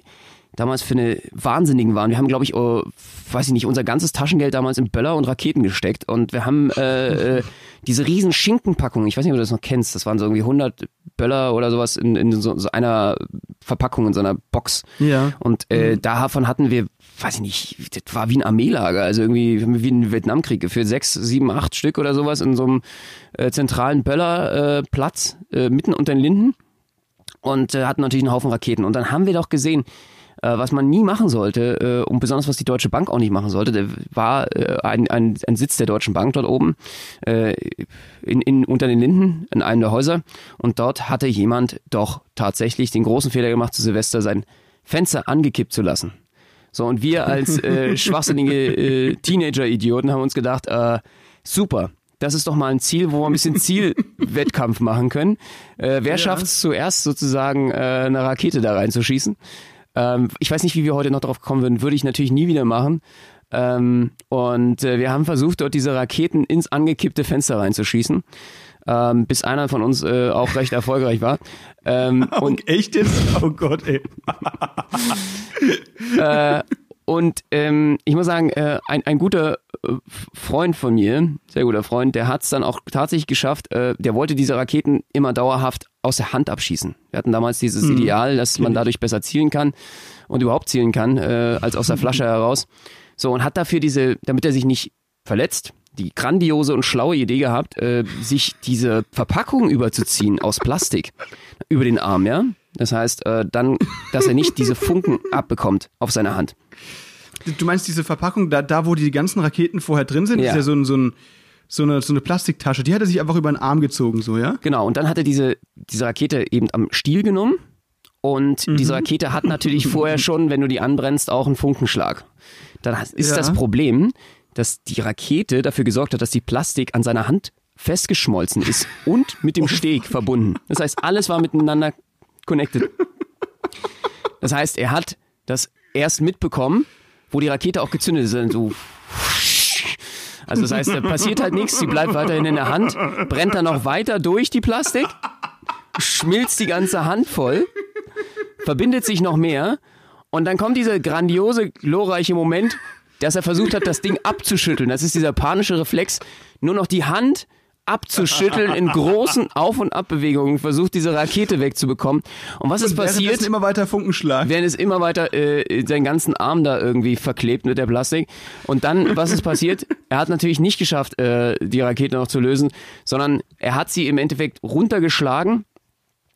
S1: damals für eine Wahnsinnigen waren. Wir haben, glaube ich, oh, weiß ich nicht, unser ganzes Taschengeld damals in Böller und Raketen gesteckt. Und wir haben äh, äh, (laughs) diese riesen Schinkenpackungen, ich weiß nicht, ob du das noch kennst, das waren so irgendwie 100 Böller oder sowas in, in so, so einer Verpackung, in so einer Box.
S2: Ja.
S1: Und äh, davon hatten wir, weiß ich nicht, das war wie ein Armeelager, also irgendwie wie ein Vietnamkrieg geführt, sechs, sieben, acht Stück oder sowas in so einem äh, zentralen Böllerplatz äh, äh, mitten unter den Linden und äh, hatten natürlich einen Haufen Raketen. Und dann haben wir doch gesehen, was man nie machen sollte äh, und besonders was die Deutsche Bank auch nicht machen sollte, der war äh, ein, ein, ein Sitz der Deutschen Bank dort oben äh, in, in, unter den Linden in einem der Häuser und dort hatte jemand doch tatsächlich den großen Fehler gemacht, zu Silvester sein Fenster angekippt zu lassen. So, und wir als äh, (laughs) schwachsinnige äh, Teenager-Idioten haben uns gedacht, äh, super, das ist doch mal ein Ziel, wo wir ein bisschen Zielwettkampf machen können. Äh, wer schafft es zuerst sozusagen, äh, eine Rakete da reinzuschießen? Ähm, ich weiß nicht, wie wir heute noch drauf kommen würden, würde ich natürlich nie wieder machen. Ähm, und äh, wir haben versucht, dort diese Raketen ins angekippte Fenster reinzuschießen, ähm, bis einer von uns äh, auch recht erfolgreich war. Ähm, (laughs) und
S2: Echt jetzt? Oh Gott, ey.
S1: äh, und ähm, ich muss sagen, äh, ein, ein guter äh, Freund von mir, sehr guter Freund, der hat es dann auch tatsächlich geschafft, äh, der wollte diese Raketen immer dauerhaft aus der Hand abschießen. Wir hatten damals dieses Ideal, dass man dadurch besser zielen kann und überhaupt zielen kann, äh, als aus der Flasche (laughs) heraus. So, und hat dafür diese, damit er sich nicht verletzt, die grandiose und schlaue Idee gehabt, äh, sich diese Verpackung überzuziehen aus Plastik über den Arm, ja. Das heißt, äh, dann, dass er nicht diese Funken abbekommt auf seiner Hand.
S2: Du meinst diese Verpackung, da, da wo die ganzen Raketen vorher drin sind,
S1: Ja.
S2: ist ja so, ein, so, ein, so, eine, so eine Plastiktasche. Die hat er sich einfach über den Arm gezogen, so, ja?
S1: Genau, und dann hat er diese, diese Rakete eben am Stiel genommen. Und
S2: Mhm.
S1: diese Rakete hat natürlich vorher schon, wenn du die anbrennst, auch einen Funkenschlag. Dann ist
S2: Ja.
S1: das Problem, dass die Rakete dafür gesorgt hat, dass die Plastik an seiner Hand festgeschmolzen ist und mit dem Steg verbunden. Das heißt, alles war miteinander connected. Das heißt, er hat das erst mitbekommen, wo die Rakete auch gezündet ist. So also das heißt, da passiert halt nichts, sie bleibt weiterhin in der Hand, brennt dann noch weiter durch die Plastik, schmilzt die ganze Hand voll, verbindet sich noch mehr Und dann kommt dieser grandiose, glorreiche Moment, dass er versucht hat, das Ding abzuschütteln. Das ist dieser panische Reflex, nur noch die Hand abzuschütteln in großen Auf- und Abbewegungen, versucht diese Rakete wegzubekommen. Und was ist passiert?
S2: Währenddessen immer weiter Funkenschlag.
S1: Während es immer weiter äh, seinen ganzen Arm da irgendwie verklebt mit der Plastik. Und dann, was ist passiert? Er hat natürlich nicht geschafft, äh, die Rakete noch zu lösen, sondern er hat sie im Endeffekt runtergeschlagen.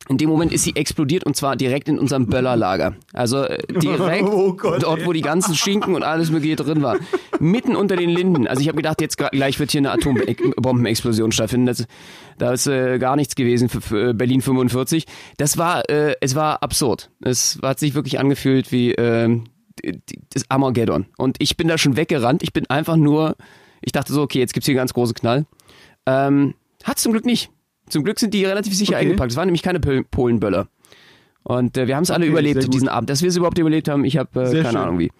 S1: In dem Moment ist sie explodiert und zwar direkt in unserem Böllerlager. Also äh, direkt (laughs)
S2: Oh Gott,
S1: dort, wo die ganzen Schinken und alles mögliche drin war. Mitten unter den Linden. Also ich habe gedacht, jetzt gleich wird hier eine Atombombenexplosion stattfinden. Das, da ist äh, gar nichts gewesen für, für Berlin 45. Das war, äh, es war absurd. Es hat sich wirklich angefühlt wie die- das Armageddon. Und ich bin da schon weggerannt. Ich bin einfach nur, ich dachte so, okay, jetzt gibt's hier einen ganz großen Knall. Ähm, hat's zum Glück nicht. Zum Glück sind die relativ sicher
S2: Okay.
S1: eingepackt. Es waren nämlich keine Pol- Polenböller. Und äh, wir haben es alle
S2: Okay, sehr
S1: überlebt, diesen Abend. Dass wir es überhaupt überlebt haben, ich habe äh, keine
S2: schön.
S1: Ahnung wie.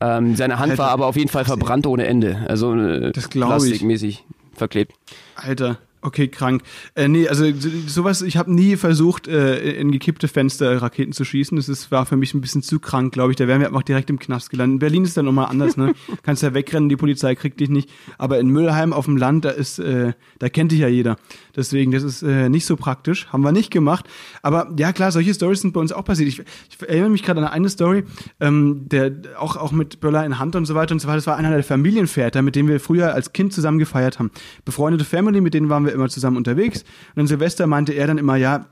S1: Ähm, seine Hand
S2: Alter,
S1: war aber auf jeden Fall verbrannt ohne Ende. Also äh,
S2: Das glaub ich.
S1: plastikmäßig verklebt.
S2: Alter, okay, krank. Äh, nee, also so- sowas, ich habe nie versucht, äh, in gekippte Fenster Raketen zu schießen. Das ist, war für mich ein bisschen zu krank, glaube ich. Da wären wir einfach direkt im Knast gelandet. In Berlin ist dann nochmal anders, ne? (laughs) Kannst ja wegrennen, die Polizei kriegt dich nicht. Aber in Müllheim auf dem Land, da ist, äh, da kennt dich ja jeder. Deswegen, das ist äh, nicht so praktisch. Haben wir nicht gemacht. Aber ja, klar, solche Stories sind bei uns auch passiert. Ich, ich erinnere mich gerade an eine Story, ähm, der auch, auch mit Böller in Hand und so weiter und so weiter. Das war einer der Familienväter, mit dem wir früher als Kind zusammen gefeiert haben. Befreundete Family, mit denen waren wir immer zusammen unterwegs. Und an Silvester meinte er dann immer, ja,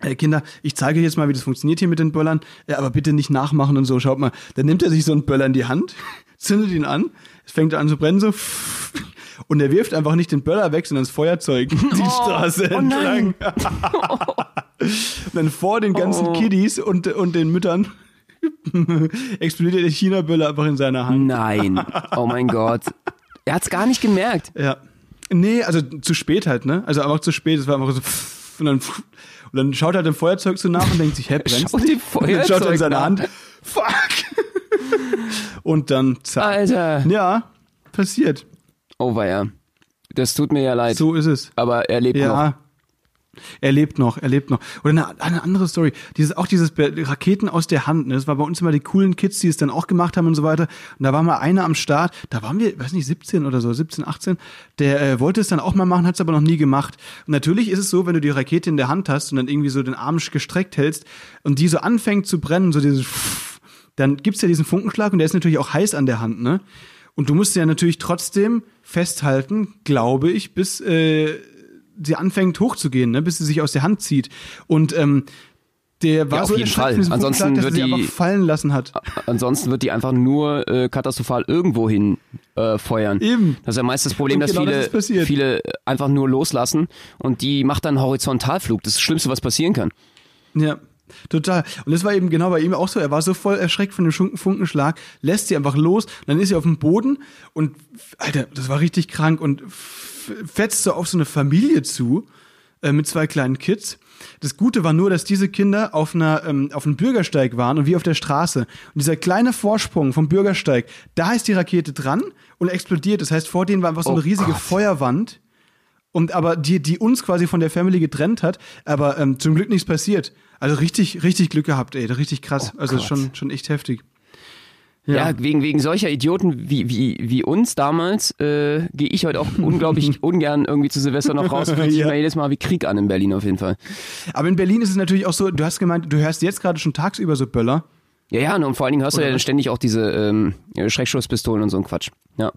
S2: äh, Kinder, ich zeige euch jetzt mal, wie das funktioniert hier mit den Böllern, ja, aber bitte nicht nachmachen und so. Schaut mal, dann nimmt er sich so einen Böller in die Hand, (laughs) zündet ihn an, es fängt an zu brennen so (laughs) und er wirft einfach nicht den Böller weg, sondern das Feuerzeug (laughs) die Straße
S1: oh
S2: entlang. (laughs) und dann vor den ganzen
S1: Oh.
S2: Kiddies und, und den Müttern (laughs) explodiert der China-Böller einfach in seiner Hand.
S1: Nein. Oh mein Gott. Er hat's gar nicht gemerkt.
S2: Ja. Nee, also zu spät halt, ne? Also einfach zu spät. Es war einfach so pff, und dann pff, und dann schaut er halt dem Feuerzeug so nach und denkt sich, hä, brennt's?
S1: Schaut
S2: Und dann schaut er in seine
S1: nach.
S2: Hand. Fuck. und dann zack.
S1: Alter.
S2: Ja, passiert.
S1: Oh weia. Das tut mir ja leid.
S2: So ist es.
S1: Aber er lebt noch.
S2: Ja. Er lebt noch, er lebt noch. Oder eine, eine andere Story. Dieses, auch dieses Raketen aus der Hand. Ne? Das war bei uns immer die coolen Kids, die es dann auch gemacht haben und so weiter. Und da war mal einer am Start, da waren wir, weiß nicht, 17 oder so, 17, 18, der äh, wollte es dann auch mal machen, hat es aber noch nie gemacht. Und natürlich ist es so, wenn du die Rakete in der Hand hast und dann irgendwie so den Arm gestreckt hältst und die so anfängt zu brennen, so dieses dann gibt's ja diesen Funkenschlag und der ist natürlich auch heiß an der Hand, ne? Und du musst sie ja natürlich trotzdem festhalten, glaube ich, bis äh, sie anfängt hochzugehen, ne? bis sie sich aus der Hand zieht. Und ähm, der war
S1: auf
S2: so
S1: jeden Fall. Ansonsten
S2: dass
S1: wird
S2: sie
S1: die-
S2: einfach fallen lassen hat.
S1: Ansonsten wird die einfach nur äh, katastrophal irgendwo hin äh, feuern.
S2: Eben.
S1: Das ist ja meist das Problem,
S2: Und
S1: dass
S2: genau das
S1: viele,
S2: passiert.
S1: viele einfach nur loslassen und die macht dann Horizontalflug. Das ist das Schlimmste, was passieren kann.
S2: Ja, total. Und das war eben genau bei ihm auch so. Er war so voll erschreckt von dem Funkenschlag, lässt sie einfach los, dann ist sie auf dem Boden und, Alter, das war richtig krank und fetzt so auf so eine Familie zu äh, mit zwei kleinen Kids. Das Gute war nur, dass diese Kinder auf einer ähm, auf einem Bürgersteig waren und wie auf der Straße. Und dieser kleine Vorsprung vom Bürgersteig, da ist die Rakete dran und explodiert. Das heißt, vor denen war einfach so eine
S1: Oh
S2: riesige
S1: Gott.
S2: Feuerwand und aber die, die uns quasi von der Family getrennt hat, aber ähm, zum Glück nichts passiert. Also richtig, richtig Glück gehabt, ey, richtig krass.
S1: Oh
S2: also
S1: Gott.
S2: schon, schon echt heftig.
S1: Ja, wegen, wegen solcher Idioten wie, wie, wie uns damals äh, gehe ich heute auch (laughs) unglaublich ungern irgendwie zu Silvester noch raus. (laughs) Fühlt sich
S2: Ja.
S1: jedes Mal wie Krieg an in Berlin auf jeden Fall.
S2: Aber in Berlin ist es natürlich auch so, du hast gemeint, du hörst jetzt gerade schon tagsüber so Böller.
S1: Ja, ja, und vor allen Dingen hörst du
S2: Oder
S1: ja dann
S2: was?
S1: ständig auch diese ähm, Schreckschusspistolen und so ein Quatsch. Ja.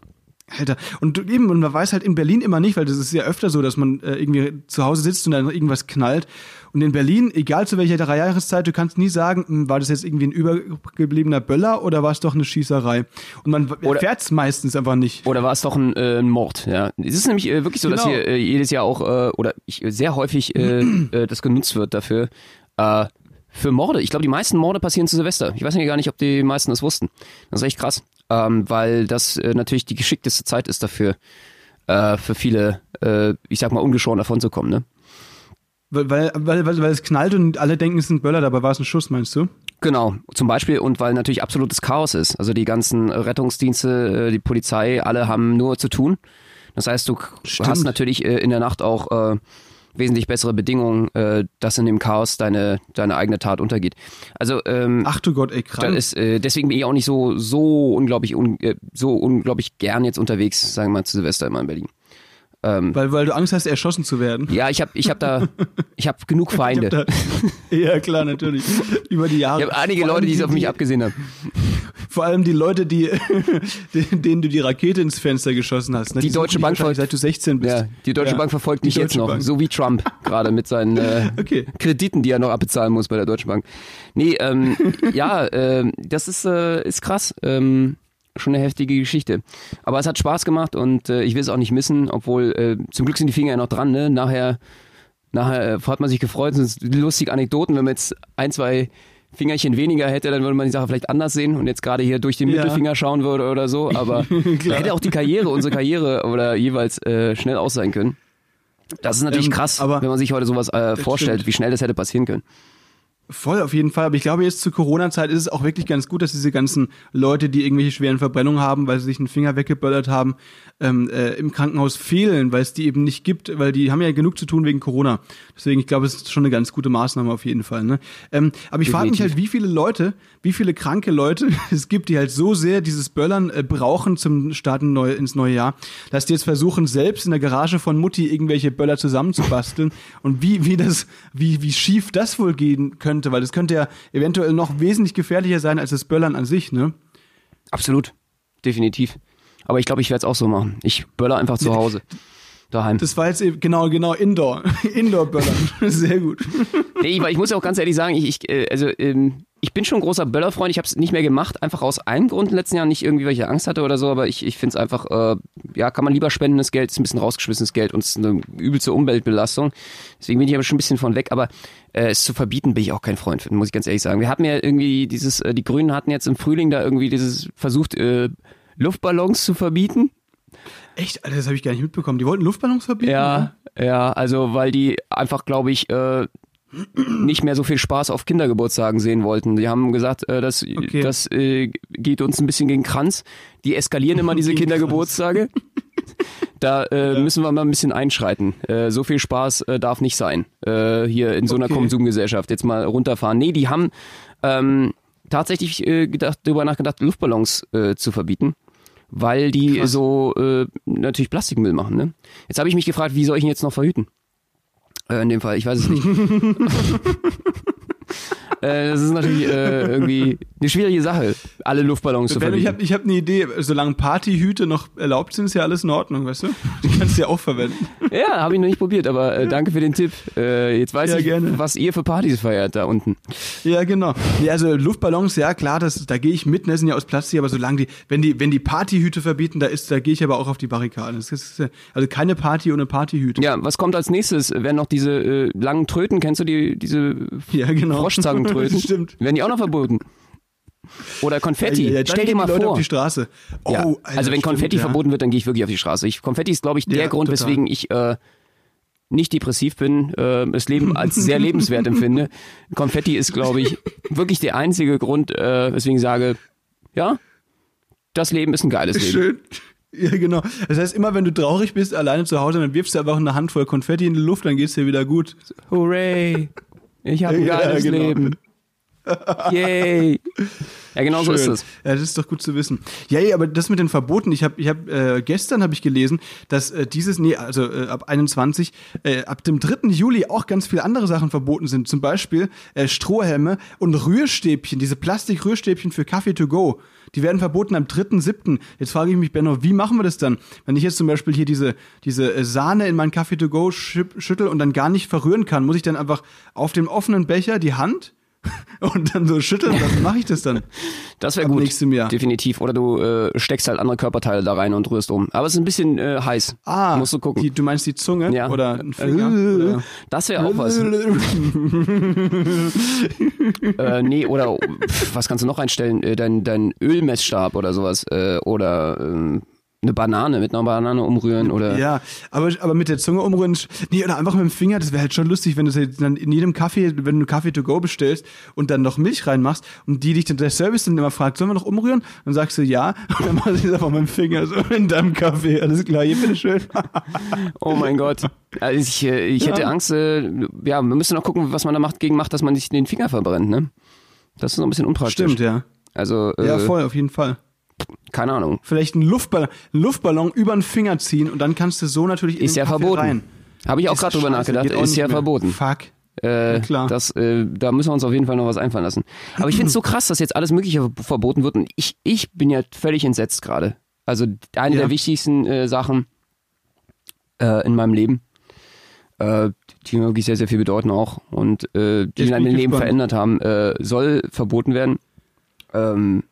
S2: Alter, und du- eben, und man weiß halt in Berlin immer nicht, weil das ist ja öfter so, dass man äh, irgendwie zu Hause sitzt und dann irgendwas knallt. Und in Berlin, egal zu welcher Jahreszeit, du kannst nie sagen, hm, war das jetzt irgendwie ein übergebliebener Böller oder war es doch eine Schießerei? Und man
S1: Oder-
S2: erfährt's meistens einfach nicht.
S1: Oder war es doch ein, äh, ein Mord? Ja, es ist nämlich äh, wirklich so, dass
S2: Genau.
S1: hier äh, jedes Jahr auch äh, oder ich, sehr häufig äh, (clears throat) das genutzt wird dafür für Morde. Ich glaube, die meisten Morde passieren zu Silvester. Ich weiß ja gar nicht, ob die meisten das wussten. Das ist echt krass, ähm, weil das äh, natürlich die geschickteste Zeit ist dafür äh, für viele, äh, ich sag mal, ungeschoren davon zu kommen. Ne?
S2: Weil, weil, weil, weil, es knallt und alle denken, es ein Böller, dabei war es ein Schuss, meinst du?
S1: Genau, zum Beispiel und weil natürlich absolutes Chaos ist. Also die ganzen Rettungsdienste, äh, die Polizei, alle haben nur zu tun. Das heißt, du
S2: Stimmt.
S1: hast natürlich äh, in der Nacht auch äh, wesentlich bessere Bedingungen, äh, dass in dem Chaos deine, deine eigene Tat untergeht. Also ähm,
S2: Ach du Gott, ey, krank.
S1: ist, äh, deswegen bin ich auch nicht so so unglaublich un, äh, so unglaublich gern jetzt unterwegs, sagen wir mal zu Silvester immer in Berlin.
S2: Weil, weil du Angst hast, erschossen zu werden.
S1: Ja, ich habe ich hab da (laughs) ich habe genug Feinde.
S2: Da, ja, klar, natürlich. Über die Jahre.
S1: Ich habe einige Leute, die es auf mich abgesehen haben.
S2: Vor allem die Leute, (laughs) die, denen du die Rakete ins Fenster geschossen hast. Ne?
S1: Die
S2: suchen
S1: Deutsche Bank
S2: wahrscheinlich,
S1: folgt-
S2: seit du 16 bist.
S1: Ja, die Deutsche
S2: Ja.
S1: Bank verfolgt
S2: Die
S1: mich jetzt noch,
S2: Bank.
S1: so wie Trump (laughs) gerade mit seinen äh,
S2: Okay.
S1: Krediten, die er noch abbezahlen muss bei der Deutschen Bank. Nee, ähm, (laughs) ja, ähm, das ist, äh, ist krass. Ähm, schon eine heftige Geschichte. Aber es hat Spaß gemacht und äh, ich will es auch nicht missen, obwohl äh, zum Glück sind die Finger ja noch dran, ne? Nachher, nachher äh, hat man sich gefreut, es sind lustige Anekdoten, wenn man jetzt ein, zwei Fingerchen weniger hätte, dann würde man die Sache vielleicht anders sehen und jetzt gerade hier durch den
S2: Ja.
S1: Mittelfinger schauen würde oder so, (laughs) aber da hätte auch die Karriere, unsere Karriere oder jeweils äh, schnell aus sein können. Das ist natürlich
S2: Ähm,
S1: krass,
S2: aber-
S1: wenn man sich heute sowas äh, vorstellt,
S2: stimmt.
S1: wie schnell das hätte passieren können.
S2: Voll, auf jeden Fall. Aber ich glaube, jetzt zur Corona-Zeit ist es auch wirklich ganz gut, dass diese ganzen Leute, die irgendwelche schweren Verbrennungen haben, weil sie sich einen Finger weggeböllert haben, ähm, äh, im Krankenhaus fehlen, weil es die eben nicht gibt, weil die haben ja genug zu tun wegen Corona. Deswegen, ich glaube, es ist schon eine ganz gute Maßnahme auf jeden Fall. Ne? Ähm, aber ich frage mich halt, wie viele Leute, wie viele kranke Leute (laughs) es gibt, die halt so sehr dieses Böllern äh, brauchen zum Starten neu, ins neue Jahr, dass die jetzt versuchen, selbst in der Garage von Mutti irgendwelche Böller zusammenzubasteln und wie, wie das, wie, wie schief das wohl gehen könnte, weil das könnte ja eventuell noch wesentlich gefährlicher sein als das Böllern an sich, ne?
S1: Absolut, definitiv. Aber ich glaube, ich werde es auch so machen. Ich böller einfach zu Hause. (laughs) Daheim.
S2: Das war jetzt eben, genau, genau, Indoor. (laughs) Indoor-Böllern. (laughs) Sehr gut.
S1: Nee, weil ich muss auch ganz ehrlich sagen, ich, ich äh, also ähm, ich bin schon ein großer Böllerfreund. Ich habe es nicht mehr gemacht, einfach aus einem Grund in den letzten Jahren, nicht irgendwie, weil ich Angst hatte oder so, aber ich, ich finde es einfach, äh, ja, kann man lieber spendendes Geld, ist ein bisschen rausgeschmissenes Geld und es ist eine übelste Umweltbelastung. Deswegen bin ich aber schon ein bisschen von weg, aber äh, es zu verbieten bin ich auch kein Freund von, muss ich ganz ehrlich sagen. Wir hatten ja irgendwie dieses, äh, die Grünen hatten jetzt im Frühling da irgendwie dieses versucht, äh, Luftballons zu verbieten.
S2: Echt, Alter, das habe ich gar nicht mitbekommen. Die wollten Luftballons verbieten?
S1: Ja, ja, also weil die einfach, glaube ich, äh, nicht mehr so viel Spaß auf Kindergeburtstagen sehen wollten. Die haben gesagt, äh, das,
S2: Okay.
S1: das äh, geht uns ein bisschen gegen Kranz. Die eskalieren immer diese (laughs) Kindergeburtstage. Da äh, müssen wir mal ein bisschen einschreiten. Äh, so viel Spaß äh, darf nicht sein. Äh, hier in so einer
S2: Okay.
S1: Konsumgesellschaft. Jetzt mal runterfahren. Nee, die haben ähm, tatsächlich äh, gedacht, darüber nachgedacht, Luftballons äh, zu verbieten. Weil die
S2: Krass.
S1: so äh, natürlich Plastikmüll machen. Ne? Jetzt habe ich mich gefragt, wie soll ich ihn jetzt noch verhüten? Äh, in dem Fall, ich weiß es nicht. (laughs) (laughs) äh, das ist natürlich äh, irgendwie eine schwierige Sache, alle Luftballons zu
S2: Wenn, ich habe ich hab eine Idee, solange Partyhüte noch erlaubt sind, ist ja alles in Ordnung, weißt du? Die kannst du ja auch verwenden.
S1: Ja, habe ich noch nicht probiert, aber äh, danke für den Tipp. Äh, jetzt weiß
S2: Ja,
S1: ich,
S2: gerne.
S1: was ihr für Partys feiert da unten.
S2: Ja, genau. Nee, also Luftballons, ja klar, das, da gehe ich mit, ne, sind ja aus Plastik, aber solange die, wenn die, wenn die Partyhüte verbieten, da ist, da gehe ich aber auch auf die Barrikaden. Ist, ja- also keine Party ohne Partyhüte.
S1: Ja, was kommt als nächstes? Werden noch diese äh, langen Tröten, kennst du die, diese
S2: Ja, genau.
S1: Froschzangentröten? (laughs)
S2: Stimmt.
S1: Werden die auch noch verboten? Oder Konfetti.
S2: Ja, ja,
S1: Stell dir mal
S2: Leute
S1: vor.
S2: auf die Straße. Oh,
S1: ja.
S2: Alter,
S1: also wenn
S2: stimmt,
S1: Konfetti
S2: ja.
S1: verboten wird, dann gehe ich wirklich auf die Straße. Ich, Konfetti ist, glaube ich, der Grund,
S2: total.
S1: weswegen ich äh, nicht depressiv bin, äh, das Leben als sehr lebenswert empfinde. (laughs) Konfetti ist, glaube ich, wirklich der einzige Grund, äh, weswegen ich sage, ja, das Leben ist ein geiles Leben.
S2: Schön. Ja, genau. Das heißt, immer wenn du traurig bist, alleine zu Hause, dann wirfst du einfach eine Handvoll Konfetti in die Luft, dann geht's dir wieder gut.
S1: Hooray! Ich habe ein
S2: Ja,
S1: geiles
S2: genau.
S1: Leben. (laughs) Yay! Ja, genau so ist
S2: Schön.
S1: es.
S2: Ja, das ist doch gut zu wissen. Ja, aber das mit den Verboten, ich habe ich hab, äh, gestern habe ich gelesen, dass äh, dieses, nee, also äh, ab 21, äh, ab dem 3. Juli auch ganz viele andere Sachen verboten sind. Zum Beispiel äh, Strohhelme und Rührstäbchen, diese Plastik-Rührstäbchen für Kaffee to go. Die werden verboten am 3.7. Jetzt frage ich mich, Benno, wie machen wir das dann? Wenn ich jetzt zum Beispiel hier diese, diese äh, Sahne in meinen Kaffee to go schüttel und dann gar nicht verrühren kann, muss ich dann einfach auf dem offenen Becher die Hand (laughs) und dann so schütteln? Dann mache ich das dann. (laughs)
S1: Das wäre gut.
S2: nächstem Jahr.
S1: Definitiv. Oder du äh, steckst halt andere Körperteile da rein und rührst um. Aber es ist ein bisschen äh, heiß.
S2: Ah,
S1: Musst du gucken.
S2: Die, du meinst die Zunge
S1: Ja.
S2: oder ein Finger?
S1: Äh,
S2: oder?
S1: Das wäre auch was. (laughs) äh, nee, oder pf, was kannst du noch einstellen? Äh, dein, dein Ölmessstab oder sowas. Äh, oder ähm, eine Banane mit einer Banane umrühren oder.
S2: Ja, aber, aber mit der Zunge umrühren. Nee, oder einfach mit dem Finger, das wäre halt schon lustig, wenn du dann in jedem Kaffee, wenn du Kaffee to go bestellst und dann noch Milch reinmachst und die dich dann der Service dann immer fragt, sollen wir noch umrühren? Dann sagst du ja (laughs) und dann machst du es einfach mit dem Finger so in deinem Kaffee. Alles klar, hier bitteschön. (laughs)
S1: oh mein Gott. Also ich, äh, ich hätte
S2: Ja.
S1: Angst, äh, ja, wir müssen noch gucken, was man da macht, gegen macht, dass man sich den Finger verbrennt, ne? Das ist so ein bisschen unpraktisch.
S2: Stimmt, ja.
S1: Also, äh,
S2: Ja, voll, auf jeden Fall.
S1: Keine Ahnung.
S2: Vielleicht einen Luftballon, Luftballon über den Finger ziehen und dann kannst du so natürlich in
S1: Ist
S2: den
S1: ja
S2: Kaffee
S1: verboten.
S2: rein.
S1: Habe ich auch gerade drüber nachgedacht. Ist ja
S2: mehr.
S1: verboten.
S2: Fuck.
S1: Äh,
S2: klar.
S1: Das, äh, da müssen wir uns auf jeden Fall noch was einfallen lassen. Aber ich finde es so (clears throat) krass, dass jetzt alles Mögliche verboten wird. Und ich, ich bin ja völlig entsetzt gerade. Also eine
S2: Ja.
S1: der wichtigsten äh, Sachen äh, in meinem Leben, äh, die mir wirklich sehr, sehr viel bedeuten auch und äh, die mein Leben
S2: gespannt.
S1: verändert haben, äh, soll verboten werden. Ähm,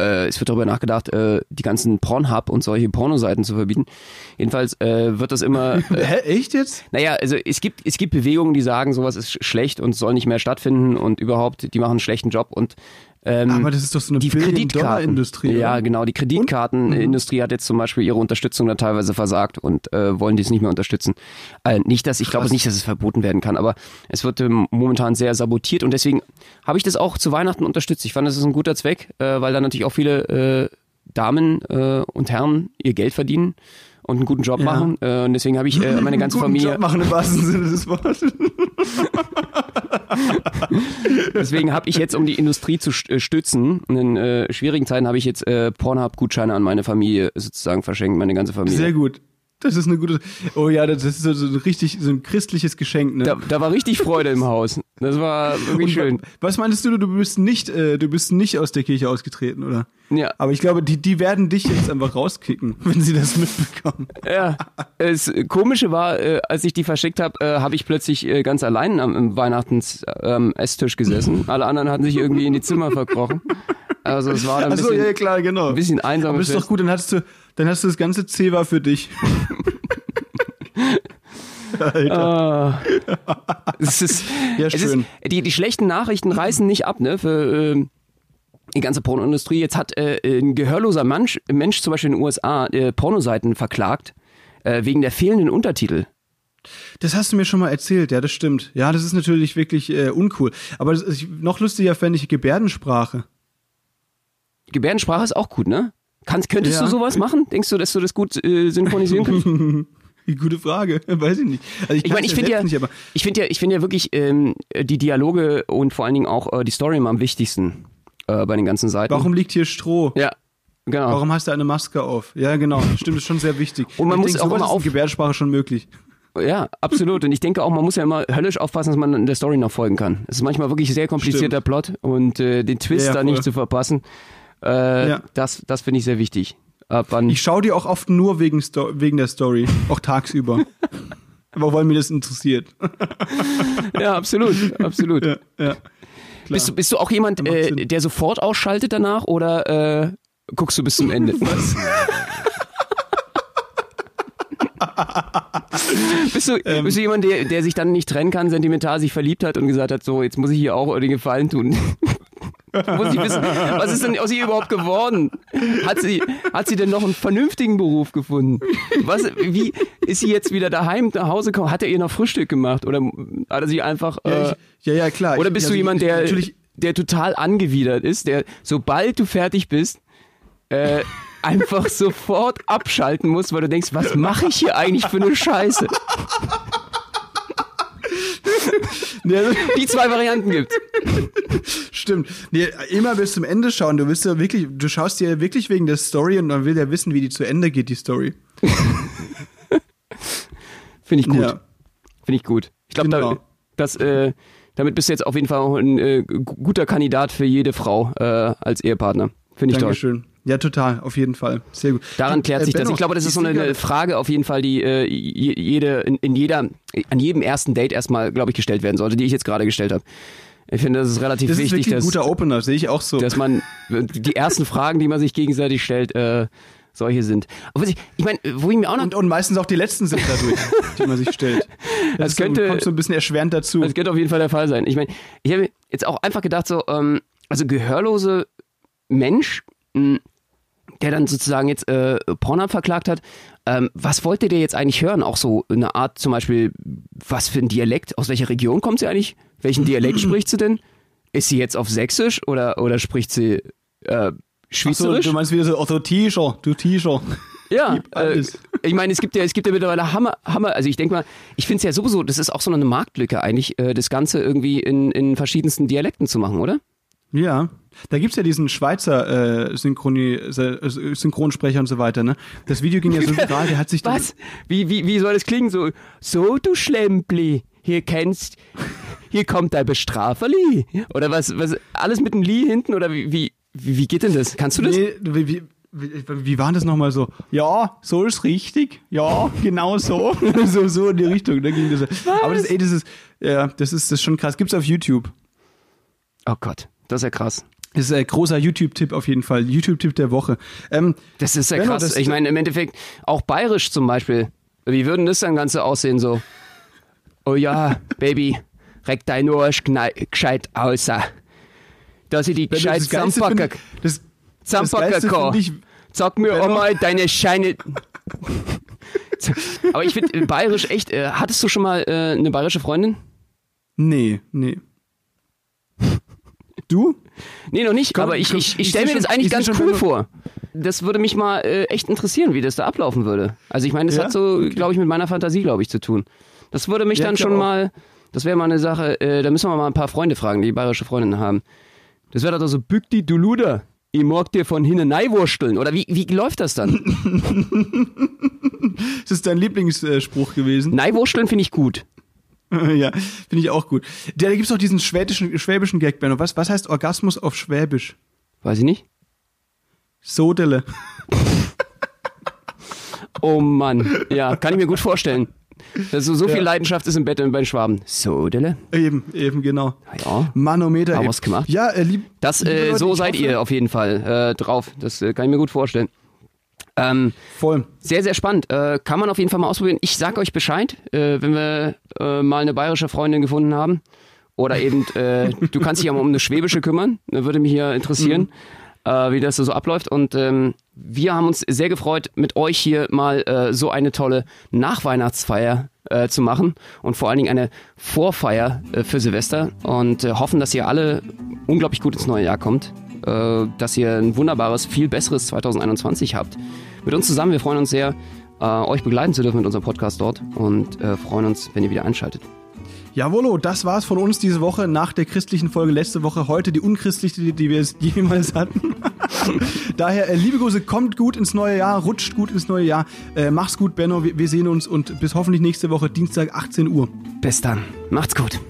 S1: äh, es wird darüber nachgedacht, äh, die ganzen Pornhub und solche Pornoseiten zu verbieten. Jedenfalls äh, wird das immer (laughs) äh,
S2: Hä, echt jetzt?
S1: naja, also es gibt, es gibt Bewegungen, die sagen, sowas ist sch- schlecht und soll nicht mehr stattfinden und überhaupt, die machen einen schlechten Job und ähm,
S2: Aber das ist doch so eine
S1: die
S2: Billion-Dollar-Industrie.
S1: Ja, genau. Die Kreditkartenindustrie hat jetzt zum Beispiel ihre Unterstützung da teilweise versagt und äh, wollen dies nicht mehr unterstützen. Äh, nicht, dass ich glaube nicht, dass es verboten werden kann, aber es wird ähm, momentan sehr sabotiert und deswegen habe ich das auch zu Weihnachten unterstützt. Ich fand, das ist ein guter Zweck, äh, weil da natürlich auch viele äh, Damen äh, und Herren ihr Geld verdienen und einen guten Job
S2: Ja.
S1: machen. Äh, und deswegen habe ich meine (laughs) ganze
S2: Guten
S1: Familie.
S2: Job machen im wahrsten Sinne des Wortes. (laughs) (laughs)
S1: Deswegen habe ich jetzt, um die Industrie zu äh, stützen, in äh, schwierigen Zeiten habe ich jetzt äh, Pornhub-Gutscheine an meine Familie sozusagen verschenkt, meine ganze Familie.
S2: Sehr gut. Das ist eine gute. Oh ja, das ist so, so ein richtig so ein christliches Geschenk, ne?
S1: Da, da war richtig Freude im Haus. Das war wirklich schön.
S2: Was meinst du, du bist nicht, äh, du bist nicht aus der Kirche ausgetreten, oder?
S1: Ja,
S2: Aber ich glaube, die, die werden dich jetzt einfach rauskicken, (laughs) wenn sie das mitbekommen.
S1: ja. Das Komische war, äh, als ich die verschickt habe, äh, habe ich plötzlich äh, ganz allein am, am Weihnachtens ähm, Esstisch gesessen. Alle anderen hatten sich irgendwie in die Zimmer verkrochen. Also es war ein bisschen,
S2: ja, klar, genau.
S1: ein bisschen einsam.
S2: Aber ist doch gut, dann hast du, dann hast du das ganze Zewa für dich. Alter.
S1: Ah. es ist,
S2: Ja,
S1: es ist,
S2: schön.
S1: die, die schlechten Nachrichten reißen nicht ab, ne, für ähm, die ganze Pornoindustrie. Jetzt hat äh, ein gehörloser Mensch, Mensch zum Beispiel in den USA äh, Pornoseiten verklagt äh, wegen der fehlenden Untertitel.
S2: Das hast du mir schon mal erzählt, ja, das stimmt. Ja, das ist natürlich wirklich äh, uncool. Aber das ist, noch lustiger fände ich Gebärdensprache.
S1: Gebärdensprache ist auch gut, ne? Kannst, könntest
S2: Ja.
S1: du sowas machen? Denkst du, dass du das gut äh, synchronisieren (laughs) kannst?
S2: Gute Frage, (laughs) weiß ich nicht. Also ich
S1: Ich meine, ich finde ja,
S2: aber
S1: ich finde ja, ich finde ja wirklich ähm, die Dialoge und vor allen Dingen auch äh, die Story immer am wichtigsten äh, bei den ganzen Seiten.
S2: warum liegt hier Stroh?
S1: Ja, genau.
S2: Warum hast du eine Maske auf? Ja, genau. Stimmt, ist schon sehr wichtig.
S1: Und man
S2: ich
S1: muss
S2: denk,
S1: auch immer auf-
S2: Gebärdensprache schon möglich.
S1: Ja, absolut. Und ich denke auch, man muss ja immer höllisch aufpassen, dass man in der Story noch folgen kann. Es ist manchmal wirklich sehr komplizierter Plot und äh, den Twist
S2: Ja,
S1: da
S2: voll.
S1: nicht zu verpassen, äh,
S2: Ja.
S1: das, das finde ich sehr wichtig.
S2: Ich schaue die auch oft nur wegen, Sto wegen der Story, auch tagsüber. (laughs) aber weil mir das interessiert. (laughs)
S1: ja, absolut, absolut.
S2: ja, ja.
S1: Bist, du, bist du auch jemand, äh, der sofort ausschaltet danach oder äh, guckst du bis zum Ende? (laughs) bist, du,
S2: Ähm.
S1: bist du jemand, der, der sich dann nicht trennen kann, sentimental sich verliebt hat und gesagt hat, so, jetzt muss ich hier auch den Gefallen tun? Muss ich wissen, was ist denn aus ihr überhaupt geworden? Hat sie, hat sie denn noch einen vernünftigen Beruf gefunden? Was, wie ist sie jetzt wieder daheim nach Hause gekommen? Hat er ihr noch Frühstück gemacht oder hat er sie einfach
S2: Ja,
S1: äh,
S2: ich, ja, ja, klar.
S1: oder
S2: Ich-
S1: bist
S2: also
S1: du jemand,
S2: ich,
S1: der,
S2: Natürlich,
S1: der total angewidert ist, der sobald du fertig bist, äh, einfach (laughs) sofort abschalten muss, weil du denkst, was mache ich hier eigentlich für eine Scheiße? (laughs) Die zwei Varianten gibt's.
S2: stimmt. Nee, immer bis zum Ende schauen. Du willst ja wirklich, du schaust dir wirklich wegen der Story und man will ja wissen, wie die zu Ende geht, die Story. (laughs)
S1: Finde ich gut.
S2: Ja.
S1: Finde ich gut. Ich glaube, da,
S2: Genau.
S1: das, äh, damit bist du jetzt auf jeden Fall auch ein äh, gu- guter Kandidat für jede Frau äh, als Ehepartner. Finde ich toll.
S2: Dankeschön. Ja, total, auf jeden Fall. Sehr gut.
S1: Daran klärt
S2: äh,
S1: sich das.
S2: Benno,
S1: Ich glaube, das ist so eine, Frage auf jeden Fall, die äh, je- jede, in, in jeder, an jedem ersten Date erstmal, glaube ich, gestellt werden sollte, die ich jetzt gerade gestellt habe. Ich finde, das ist relativ
S2: Das ist
S1: wichtig, dass,
S2: guter Opener, sehe ich auch so.
S1: dass man die ersten Fragen, die man sich gegenseitig stellt, äh, solche sind. Aber ich, ich meine, wo ich mir auch noch,
S2: und, und meistens auch die letzten sind dadurch, die man sich stellt. (laughs) Das, ist
S1: könnte-
S2: so, kommt so ein bisschen erschwerend dazu.
S1: das könnte auf jeden Fall der Fall sein. Ich meine, ich habe jetzt auch einfach gedacht, so, ähm, also gehörlose Mensch, mh, der dann sozusagen jetzt äh, Pornhub verklagt hat. Ähm, was wollte der jetzt eigentlich hören? Auch so eine Art zum Beispiel, was für ein Dialekt? Aus welcher Region kommt sie eigentlich? Welchen Dialekt (clears throat) spricht sie denn? Ist sie jetzt auf Sächsisch oder, oder spricht sie äh, Schweizerisch?
S2: So, du meinst wieder so, oh, T-Shirt, du T-Shirt.
S1: Ja, (laughs) äh, ich meine, es gibt ja, es gibt ja mittlerweile Hammer, Hammer. Also ich denke mal, ich finde es ja sowieso, das ist auch so eine Marktlücke eigentlich, äh, das Ganze irgendwie in, in verschiedensten Dialekten zu machen, oder?
S2: Ja, da gibt's ja diesen Schweizer äh, Synchroni Synchronsprecher und so weiter, ne? Das Video ging ja so (laughs) viral, der hat sich
S1: Was? Wie, wie, wie soll das klingen? So, so du Schlempli, hier kennst, hier kommt dein Bestraferli. Oder was, was, alles mit einem Li hinten oder wie, wie, wie geht denn das? Kannst du das?
S2: Nee, wie, wie, wie, wie war das nochmal so? Ja, so ist richtig. Ja, genau so. (laughs) so, so in die Richtung. Da ging das. Aber das, ey, das ist, ja, das ist, das ist schon krass. Gibt's auf YouTube.
S1: Oh Gott, das ist ja krass.
S2: Das ist ein großer YouTube-Tipp auf jeden Fall. YouTube-Tipp der Woche. Ähm,
S1: Das ist ja krass. ich meine, im Endeffekt, auch bayerisch zum Beispiel. Wie würden das dann Ganze aussehen so? Oh ja, Baby, reck dein gnei- gescheit außer. Dass ich die gescheit
S2: find- das, finde ich,
S1: Sag mir einmal deine Scheine. (laughs) Aber ich finde äh, bayerisch echt. Äh, hattest du schon mal äh, eine bayerische Freundin?
S2: nee, nee. Du?
S1: Nee, noch nicht.
S2: Komm,
S1: aber ich,
S2: komm,
S1: ich, ich stelle mir das
S2: schon-
S1: eigentlich
S2: ich seh
S1: ganz cool vor. Das würde mich mal äh, echt interessieren, wie das da ablaufen würde. Also ich meine, das
S2: Ja?
S1: hat so, glaube ich, mit meiner Fantasie, glaube ich, zu tun. Das würde mich
S2: Ja,
S1: dann schon
S2: auch.
S1: mal. Das wäre mal eine Sache. Äh, da müssen wir mal ein paar Freunde fragen, die bayerische Freundinnen haben. Das wäre doch so, bück die du Luder. Ich mag dir von hinten neiwursteln. Oder wie, wie läuft das dann? (laughs)
S2: Das ist dein Lieblingsspruch gewesen.
S1: Neiwursteln finde ich gut. (laughs)
S2: ja, finde ich auch gut. Da gibt's auch diesen schwäbischen, schwäbischen Gag, Benno. Was, was heißt Orgasmus auf Schwäbisch?
S1: Weiß ich nicht.
S2: Sodele. (laughs)
S1: Oh Mann, ja, kann ich mir gut vorstellen. Dass so, viel Leidenschaft ist im Bett bei den Schwaben. So, Dille.
S2: Eben, eben, genau.
S1: Ja.
S2: Manometer.
S1: Haben wir's gemacht.
S2: Ja, äh, lieb,
S1: Das, äh, so seid ihr auf jeden Fall äh, drauf. Das äh, kann ich mir gut vorstellen. Ähm,
S2: Voll.
S1: sehr, sehr spannend. Äh, kann man auf jeden Fall mal ausprobieren. Ich sag euch Bescheid, äh, wenn wir äh, mal eine bayerische Freundin gefunden haben. Oder eben, äh, (laughs) du kannst dich ja mal um eine schwäbische kümmern. Da würde mich hier interessieren, äh, wie das so abläuft. Und ähm, wir haben uns sehr gefreut, mit euch hier mal äh, so eine tolle Nachweihnachtsfeier äh, zu machen. Und vor allen Dingen eine Vorfeier äh, für Silvester. Und äh, hoffen, dass ihr alle unglaublich gut ins neue Jahr kommt. Äh, dass ihr ein wunderbares, viel besseres 2021 habt. Mit uns zusammen, wir freuen uns sehr, äh, euch begleiten zu dürfen mit unserem Podcast dort und äh, freuen uns, wenn ihr wieder einschaltet.
S2: Jawollo, das war's von uns diese Woche nach der christlichen Folge letzte Woche. Heute die unchristliche, die, wir es jemals hatten. (laughs) Daher, äh, liebe Grüße, kommt gut ins neue Jahr, rutscht gut ins neue Jahr. Äh, mach's gut, Benno. Wir, wir sehen uns und bis hoffentlich nächste Woche, Dienstag, 18 Uhr.
S1: Bis dann. Macht's gut.